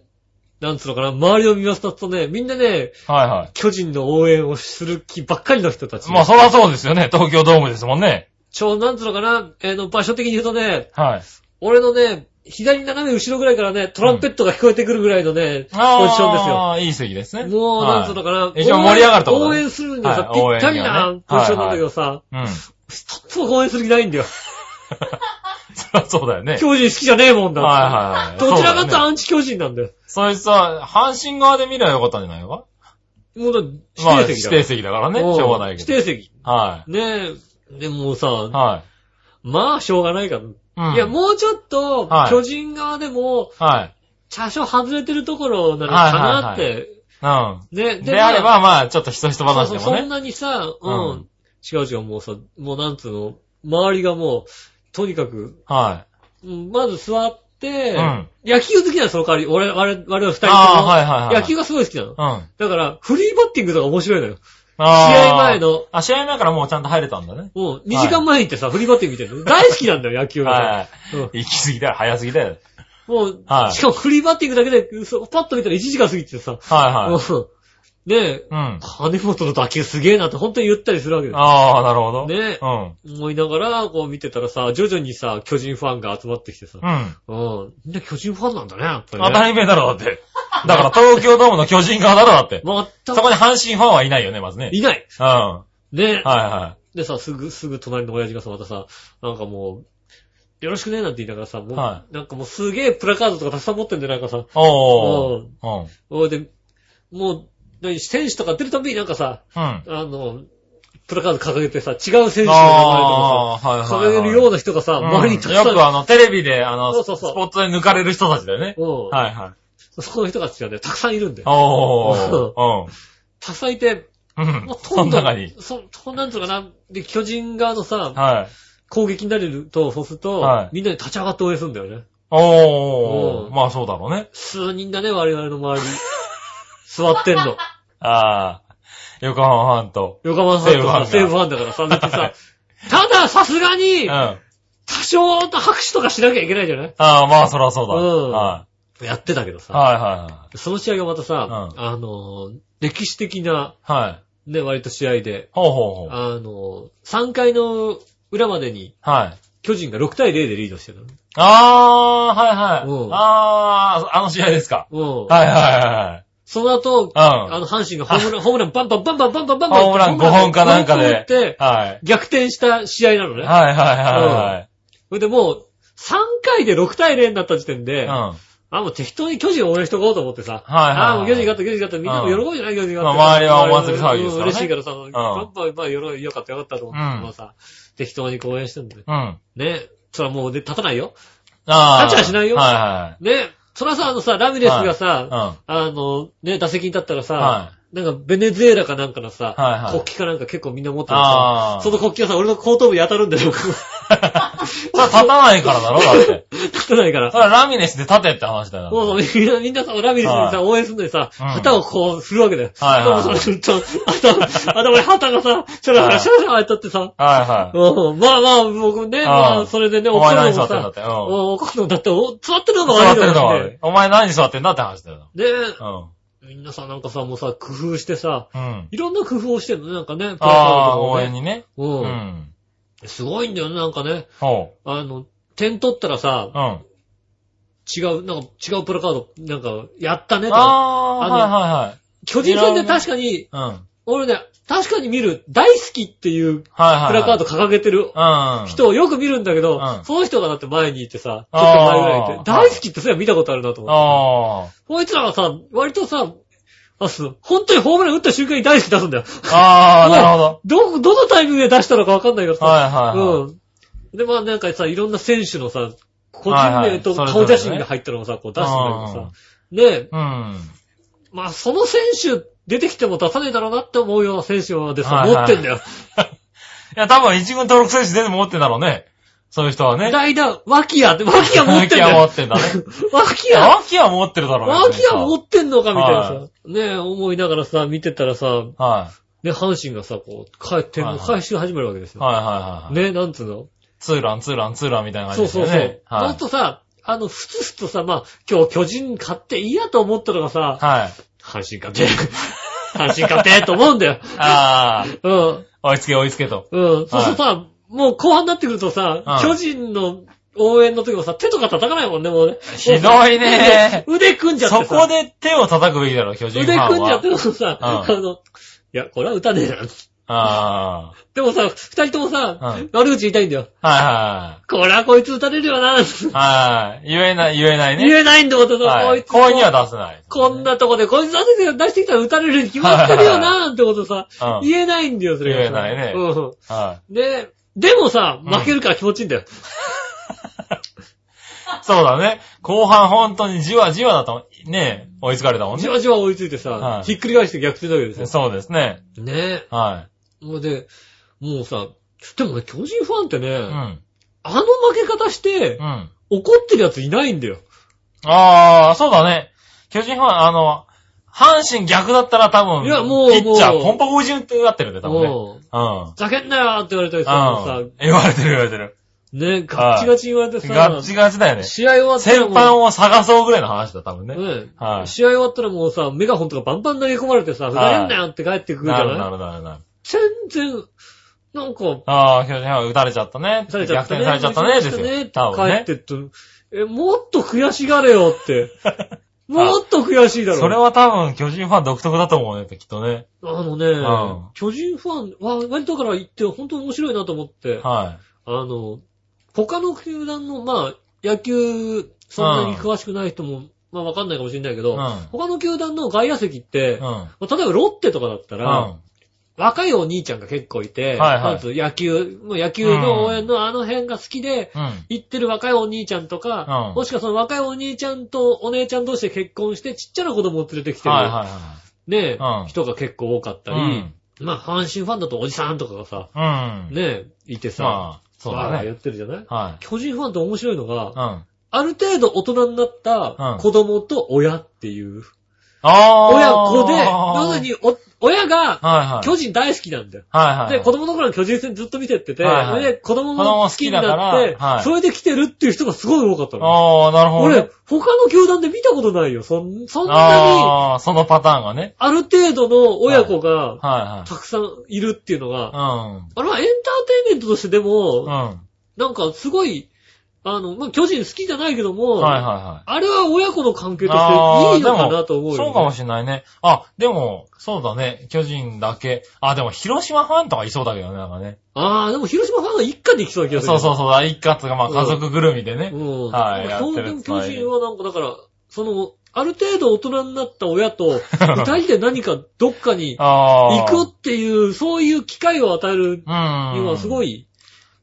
なんつうのかな、周りを見ますとね、みんなね、いは巨人の応援をする気ばっかりの人たち。い。まあ、そらそうですよね。東京ドームですもんね。ちょ、なんつうのかな、えーの、場所的に言うとね、はい。俺のね、左斜め後ろぐらいからね、トランペットが聞こえてくるぐらいのね、ポジションですよ。ああ、いい席ですね。もう、なんつうのかな、一番盛り上がると応援するにはさ、はいぴったりなポジションなんだけどさ、うん。一つも応援する気ないんだよ。[LAUGHS] そらそうだよね。巨人好きじゃねえもんだ。はいはいはい。どちらかとアンチ巨人なんだよ。そいつは、阪神側で見ればよかったんじゃないの？かもうだ、まあ、指定席だから。指定席だからね。しうんょうがないけど。指定席。はねえ。でもさ、い。はい。まあ、しょうがないから。うんいや、もうちょっと、はい巨人側でも、はい。多少外れてるところなのかなって。うん。ね、であれば、まあ、ちょっとひそひ話でもね。そんなにさ、ううんん。違う違う、もうさ、もうなんつうの、周りがもう、とにかく、はうんまず座って、うん野球好きなの、その代わり。俺、我々、二人とも。はいはいはい野球がすごい好きなの。い。うん。だから、フリーバッティングとか面白いのよ。試合前。の、あ、試合前からもうちゃんと入れたんだね。もう2時間前に行ってさ、フリーバッティング見てるの。大好きなんだよ、野球がさ。はうんい。行き過ぎだよ。早すぎだよ。もう、はいしかもフリーバッティングだけで、嘘パッと見たら1時間過ぎててさ、はいはい。うんねえ、うん。金本の打球すげえなって本当に言ったりするわけですよ。ああ、なるほど。ねえうん。思いながら、こう見てたらさ、徐々にさ、巨人ファンが集まってきてさ、うん。うん。みんな巨人ファンなんだね、やっぱり、ね。当たり前だろ、だって。だから東京ドームの巨人側だろ、だって。また、そこに阪神ファンはいないよね、まずね。いない。うん。はねいはでさ、すぐ、すぐ隣の親父がさ、またさ、なんかもう、よろしくね、なんて言いながらさ、もう、はなんかもうすげえプラカードとかたくさん持ってんじゃないかさ、い。おー。うん。おいで、もう、何、選手とか出るたびになんかさ、うん。あの、プラカード掲げてさ、違う選手の名前とかあはいさ、はいはい。掲げるような人がさ、うん周りにたくさん、よくあの、テレビで、あの、そうそうそうスポットで抜かれる人たちだよね。うんはいはい。そこの人たちがね、たくさんいるんだよ。おー。たくさんいて、うん。うんもう。その中に。そ、そなんつうのかな、で、巨人側のさ、はい。攻撃になれると、そうすると、はいみんなで立ち上がって応援するんだよね。おー。うんまあそうだろうね。数人だね、我々の周り。座ってんの。[LAUGHS] ああ。横浜ファンと。横浜さんとか西西武ファンだからさ、別にさ、[LAUGHS] たださすがにうん。、あ多少と拍手とかしなきゃいけないじゃない？あ、まあ、そらそうだ。うんはやってたけどさ、はいはいはい。その試合がまたさ、うんあの、歴史的な、はい。ね、割と試合で、ほうほうほう。あの、3回の裏までにはい。巨人が6対0でリードしてたの。あー、はいはういん。あー、あの試合ですか。うん。はいはその後、いはいその後。あの、阪神がホームラン、[LAUGHS] ホームランバンバンバンバンバンバンバンバンバ。ホームラン5本かなんかンバンバン打っで。て、はい。逆転した試合なのね。はいはいはいはい。それでもう、3回で6対0になった時点で、はあ、もう適当に巨人を応援しとこうと思ってさ。はいはいはいあ、もう巨人勝った、巨人勝った、みんなも喜ぶじゃない、巨人勝った。まあ周りはお祭り騒ぎですからねうん嬉しいからさ、バンバン、まあ、よよかったよかったと思って、うんまあさ、適当に応援してんだよ。うん。ね。それはもうで立たないよ。ああ。勝ちはしないよはいはね。そらさ、あのさ、ラミレスがさ、いはい。あの、ね、打席に立ったらさ、はなんかベネズエラかなんかのさ、はいはい国旗かなんか結構みんな持ってるさ、その国旗がさ、俺の後頭部に当たるんだよ。[LAUGHS] 立たないからだろ、だって。[LAUGHS] 立たないからそ。れはラミネスで立てって話だよ。そうそう、みんな、みんなさ、ラミレスにさ、はい応援するのにさ、うん旗をこう、振るわけだよ。はいはいそうそう、ちょっと、頭、頭に旗がさ、シャラシャラシャラシャラ当たってさ、はいはい。うん、まあまあ、僕ね、まあ、それでね、お前何のもさ座ってんだって。うん。お怒るのだって、お座ってるのが座悪いてるのがね悪い。お前何座ってんだって話だよ。ねうん。みんなさ、なんかさ、もうさ、工夫してさ、うん。いろんな工夫をしてんのね、なんかね、プラカードとああ、応援にね。う。うんん。すごいんだよね、なんかね。ほあの、点取ったらさう。、うん。違う、なんか違うプラカード、なんか、やったねとか。ああ、あのはいはい巨人戦で確かに、はい。うん。俺ね、確かに見る、大好きっていうはいはい。プラカード掲げてるうん。人をよく見るんだけど、うんその人がだって前にいてさ、ちょっと前ぐらいいて、大好きってそれは見たことあるなと思って。あこいつらがさ、割とさ、あそう本当にホームラン打った瞬間に大好き出すんだよ。あ。ああ、なるほど。ど、どのタイミングで出したのかわかんないけどさ。はいはいはいうん。で、まあなんかさ、いろんな選手のさ、個人名と顔写真が入ったのをさ、こう出すんだけどさ。ねうん。まあその選手出てきても出さねえだろうなって思うような選手でさ、はいはい持ってんだよ。[LAUGHS] いや、多分一軍登録選手全部持ってんだろうね。そういう人はね。代打、脇屋って、脇屋持ってんだ脇は持よ。ってんだね。[LAUGHS] 脇屋？脇は持ってるだろうね。脇屋持ってんのかみたいなさは。ねえ、思いながらさ、見てたらさ、はい。ね、阪神がさ、こう、帰って、はいはい回収始めるわけですよ。はいはいはい。ね、なんつうの？ツーラン、ツーラン、ツーランみたいな感そうそうそう。じですよね。ほんはい。とさ、あの、ふつふつとさ、まあ、今日巨人勝っていいやと思ったのがさ、はい。阪神勝て、阪神勝てと思うんだよ。ああ、[LAUGHS] うん。追いつけ追いつけと。うん。そうそうさ、もう後半になってくるとさ、はい巨人の応援の時もさ、手とか叩かないもんね、もうね。ひどいね腕組んじゃってそさ。こで手を叩くべきだろ、巨人ファンは。腕組んじゃってもさ、うんあの、いや、これは打たねえな。あでもさ、二人ともさ、うん悪口言いたいんだよ。あ。はこれはこいつ打たれるよな。いはい。はい。言えない、言えないね。言えないんだもん、さ、はい。こいつ。声には出せない。こんなとこで、こいつ出して出してきたら打たれるに決まってるよな、ってことさ、うん言えないんだよ、それがさ。言えないねうん。はで、でもさ、うん負けるから気持ちいいんだよ。い。[LAUGHS] そうだね。後半本当にじわじわだと、ね、追いつかれたもんね。じわじわ追いついてさ、はいひっくり返して逆転だわけですよ。そうですね。ねはもうで、もうさ、でもね、巨人ファンってね、い。うん。あの負け方してう、ん。怒ってるやついないんだよ。ああ、そうだね。巨人ファン、あの、阪神逆だったら多分、いやもうピッチャー、ポンパコ順ってやってるんで、多分ね。もう、うん。ふざけんなよって言われたりさ。言われてる言われてる。ね、ガッチガチ言われてさ、ガッチガチだよね。試合終わったら先般を探そうぐらいの話だ、多分ね。ねはい試合終わったらもうさ、メガホンとかバンバン投げ込まれてさ、ふざけんなよって帰ってくるじゃない、なるなるなるなる。全然、なんか、ああ、巨人ファン打たれちゃったね。されちゃったね。逆転されちゃったね、ですよ。ね帰っ。てっと、え、もっと悔しがれよって。[LAUGHS] もっと悔しいだろ。それは多分巨人ファン独特だと思うね、きっとね。あのね、ん巨人ファンは割とだから言って本当に面白いなと思って、はあの、他の球団の、まあ、野球、そんなに詳しくない人も、まあわかんないかもしれないけど、うん他の球団の外野席って、い。うん。まあ例えばロッテとかだったうら、ん。若いお兄ちゃんが結構いて、はいはいまず野球、もう野球の応援のあの辺が好きで、うん。行ってる若いお兄ちゃんとか、うんもしくはその若いお兄ちゃんとお姉ちゃん同士で結婚してちっちゃな子供を連れてきてる、はいはいはね、うん人が結構多かったり、うんまあ阪神ファンだとおじさんとかがさ。ね、いてさ、まあ、そうだわーやっね。てるじゃない？は巨人ファンって面白いのが。ある程度大人になったうん子供と親っていう、あー。親子で、要するはいに、お親がはい。巨人大好きなんだよ。はいはい。で、子供の頃の巨人戦ずっと見てってて、はいはいで、子供も好きになって、はいそれで来てるっていう人がすごい多かったの。あー、なるほど、ね。俺、他の球団で見たことないよ。そんそんなに、あー、そのパターンがね。ある程度の親子がはたくさんいるっていうのが、いはあれはエンターテインメントとしてでも、い。うん。うん。なんかすごい、あの、まあ、巨人好きじゃないけども、はいはいはい。あれは親子の関係としていいのかなと思うよ、ね。そうかもしれないね。あ、でも、そうだね。巨人だけ。あ、でも広島ファンとかいそうだけどね、なんかね。ああ、でも広島ファンが一家で行きそうな気がする。そうそうそう、一括がまあうん家族ぐるみでね。うん。はい基本的やってるに巨人はなんかだから、その、ある程度大人になった親と、[LAUGHS] 二人で何かどっかに。行くっていう、そういう機会を与えるうん。にはすごいい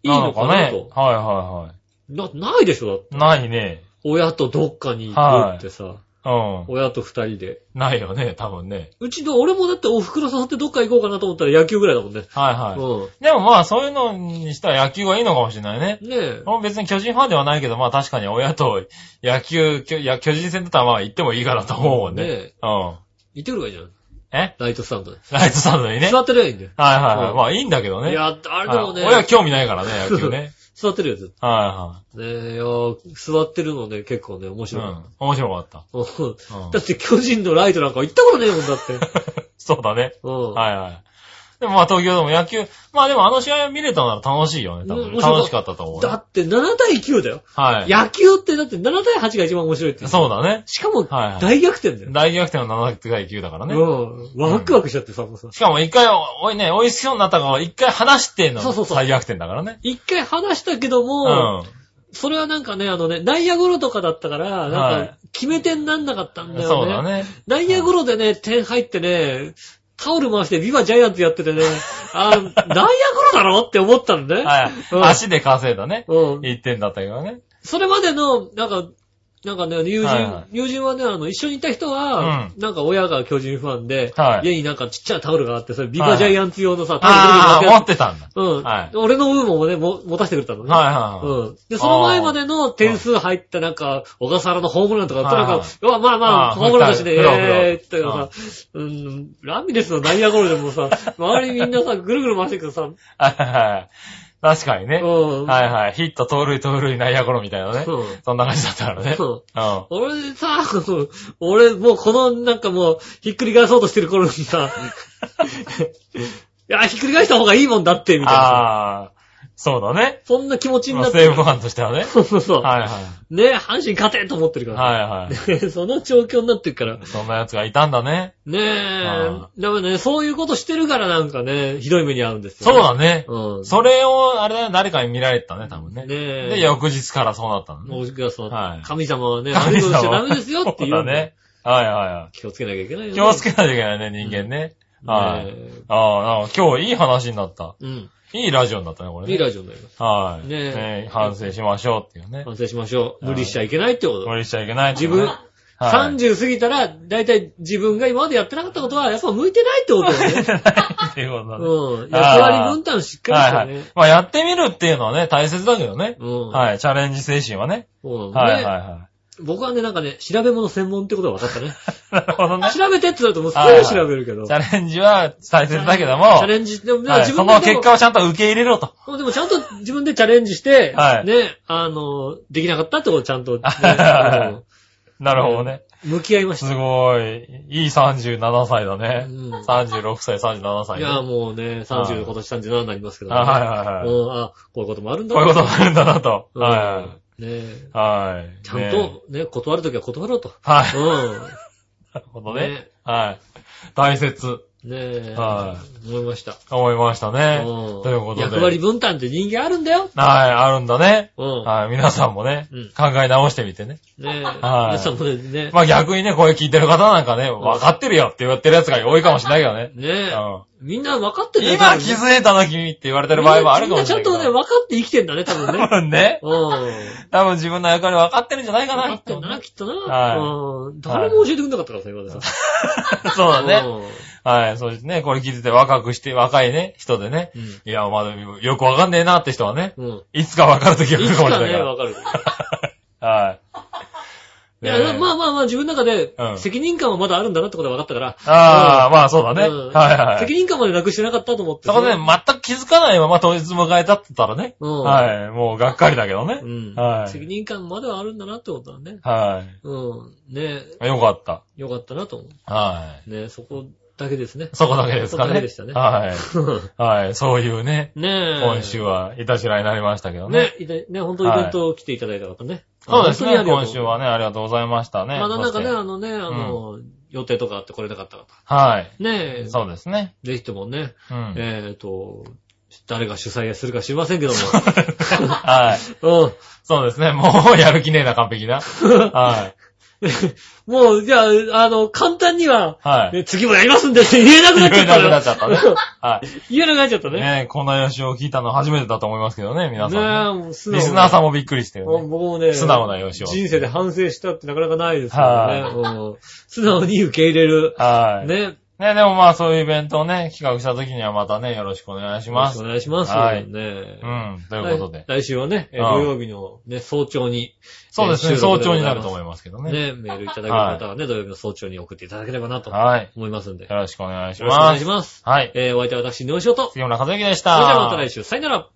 いいのかなね。と。はいはな、ないでしょ？だって。ないね。親とどっかに行くってさ、うん。親と二人で。ないよね、多分ね。うちの、俺もだってお袋誘ってどっか行こうかなと思ったら野球ぐらいだもんね。はいはい。うでもまあ、そういうのにしたら野球はいいのかもしれないね。ん。ねえ。俺も別に巨人ファンではないけど、まあ確かに親と野球、きょいや巨人戦だったらまあ行ってもいいかなと思うもんね。ねえ。うん。行ってくるかいいじゃん。え？ライトスタンドで。ライトスタンドにね。座ってるやいいんだよ。はいはいはい。うんまあいいんだけどね。いや、あれでもね、はい親興味ないからね、野球ね。[LAUGHS] 座ってるやつ。はねえ、いや、座ってるのね、結構ね、面いはい。白い。うん。面白かった。だって巨人のライトなんか行ったことねえもんだって。[LAUGHS] そうだね。うん。はいはい。でもまあ東京でも野球、まあでもあの試合見れたなら楽しいよね、多分。楽しかったと思うね。だって7対9だよ。はい。野球ってだって7対8が一番面白いって。そうだね。しかも、はいはい大逆転だよ。大逆転の7対9だからね。うん。ワクワクしちゃってさ、もうさ。しかも一回、おいね、美味しそうになったから一回離してのそうそうそう最逆転だからね。一回話したけどうも、ん。それはなんかね、あのね、内野ゴロとかだったから、なはいんか、決め手になんなかったんだよね。そうだ。ね。内野ゴロでね、点入ってね、タオル回してビバジャイアンツやっててね、あ、内野ゴロだろって思ったんだね。はい。うん足で稼いだね。うん。1点だったけどね。それまでの、なんか、なんかね、友人、友人はね、あの、一緒にいた人は、なんか親が巨人ファンで、はい家になんかちっちゃいタオルがあって、それビバジャイアンツ用のさ、タオル持ってたんだ。うん。はい俺の分もね、も持たせてくれたのね。はいはいはい。うん。で、その前までの点数入ったなんか、小笠原のホームランとか、とにかはいはいく、うわまあまあ、ホームランだしね、えーってさ、うん、ラミレスの内野ゴロでもさ、周りみんなさ、ぐるぐる回してくるさ、はいはいはい。確かにね。うん。はいはい。ヒット、盗塁、盗塁、内野ゴロみたいなね。うんそんな感じだったからね。うんうん。俺さ、俺もうこのなんかもう、ひっくり返そうとしてる頃にさ、[LAUGHS] いや、ひっくり返した方がいいもんだって、みたいなさ。ああ、そうだね。そんな気持ちにまなってる。あ西武ファンとしてはね。[LAUGHS] そうそうそう。はいはい。ね阪神勝てと思ってるから。はいはい。[LAUGHS] その状況になってるから。そんな奴がいたんだね。ねえは。でもね、そういうことしてるからなんかね、ひどい目に遭うんですよ、そうだね。うん。それを、あれだね、誰かに見られてたね、多分ね。ねえ。で、翌日からそうなったのもね。うがそのはい神様はね、悪いことしちゃダメですよっていう。そうだね。はいはいは気をつけなきゃいけないよい。ね。気をつけないといけないね、人間ね。はい。ねえああ、なんか今日いい話になった。うん。いいラジオになったね、これね。いいラジオになります。はい。ねえね反省しましょうっていうね。反省しましょう。無理しちゃいけないってこと。無理しちゃいけないってい自分。はい30過ぎたら、だいたい自分が今までやってなかったことは、やっぱ向いてないってことだよね。[LAUGHS] っていうことだね。うん。役割分担しっかりはいはいしてね。。まあやってみるっていうのはね、大切だけどね。うん。はい。チャレンジ精神はね。そうなはい。はいは僕はね、なんかね、調べ物専門ってことが分かったね。い。[LAUGHS] なるほどね。調べてって言われるともうすぐ調べるけど。チャレンジは大切だけども、チャレンジ、でも、はい、自分でその結果をちゃんと受け入れろと。でもちゃんと自分でチャレンジして、はいね、あの、できなかったってことをちゃんと、ねはいなるほどね。うん向き合いました。すごい。いい37歳だね。うん36歳、37歳ね。いや、もうね、30、今年37になりますけどね。あはいはいはいうんあ、こういうこともあるんだこういうこともあるんだなと。うんはねい。はい。ちゃんねと、ね、断るときは断ろうと。はい。うん。[LAUGHS] なるほどねね。はい。大切。ねえ、は思いました。思いましたね。うんということで。役割分担って人間あるんだよ。はい、あるんだね。うん。はい、皆さんもねうん、考え直してみてね。ねえ、はい皆さんもね、ねまあ逆にね、これ聞いてる方なんかね、分かってるよって言ってる奴が多いかもしれないけどね。ねえ、うみんな分かってん。る今気づいたな、君って言われてる場合もあるかもしれないけど。みんなちゃんとね、分かって生きてんだね、多分ね。多 [LAUGHS] 分ね。うん。多分自分の役割分かってるんじゃないかな、分かってんだな、きっとな。はいうん。誰も教えてくれなかったからさ、今までさ。[LAUGHS] そうだね。うんはい、そうですね。これ聞いてて若くして、若いね、人でね。いや、まだよくわかんねえなって人はね、うん。いつかわかる時が来いつかね、るかもしれないから。分かる。[LAUGHS] はい。いや、まあまあまあ、自分の中でう、ん責任感はまだあるんだなってことが分かったから。ああ、まあそうだね。うんはいはい。責任感までなくしてなかったと思って。そこで全く気づかないまま当日迎えたってたらね。うんはい。もうがっかりだけどねう。ん。はい責任感まではあるんだなってことだね。はうん。ねい。よかった。よかったなと思はう。ねそこだけですね。い。そこだけですかね。そこだけでしたねはい。[LAUGHS] はい。そういうね、ねえ。今週。は、いたしらになりましたけどねね。、いてね、本当イベント来ていただいた方ね。そうですね。今週はね、ありがとうございましたね。まだなんかね、あのね、あの、予定とかあって来れなかった方。はい。ねえ、そうですね。ぜひともね、うん。えっと、誰が主催するか知りませんけども。[LAUGHS] はい。[LAUGHS] うん。そうですね。もうやる気ねえな、完璧な。はい。[LAUGHS] もう、じゃあ、あの、簡単には、はい。ね次もやりますんでって言えなくなっちゃ言えなくなっちゃったね。はい。[LAUGHS] 言えなくなっちゃったね。ねえ、こんな予習を聞いたの初めてだと思いますけどね、皆さんね。もう素直リスナーさんもびっくりしてるもうね。僕もね、素直な予習を。人生で反省したってなかなかないですからね。うん素直に受け入れる。はい。ね。ね、でもまあそういうイベントをね、企画した時にはまたね、よろしくお願いします。よろしくお願いします。はいねうん、ということで。来来週はね、土曜日のね、早朝に。そうですね、早朝になると思いますけどね。ね、メールいただける方はね、土曜日の早朝に送っていただければなとはい。思いますんで。よよろしくお願いしろしくお願ます。いします。はい。えー、お相手は私、井上翔と。そ杉村和之でしれではた。また来週、さよなら。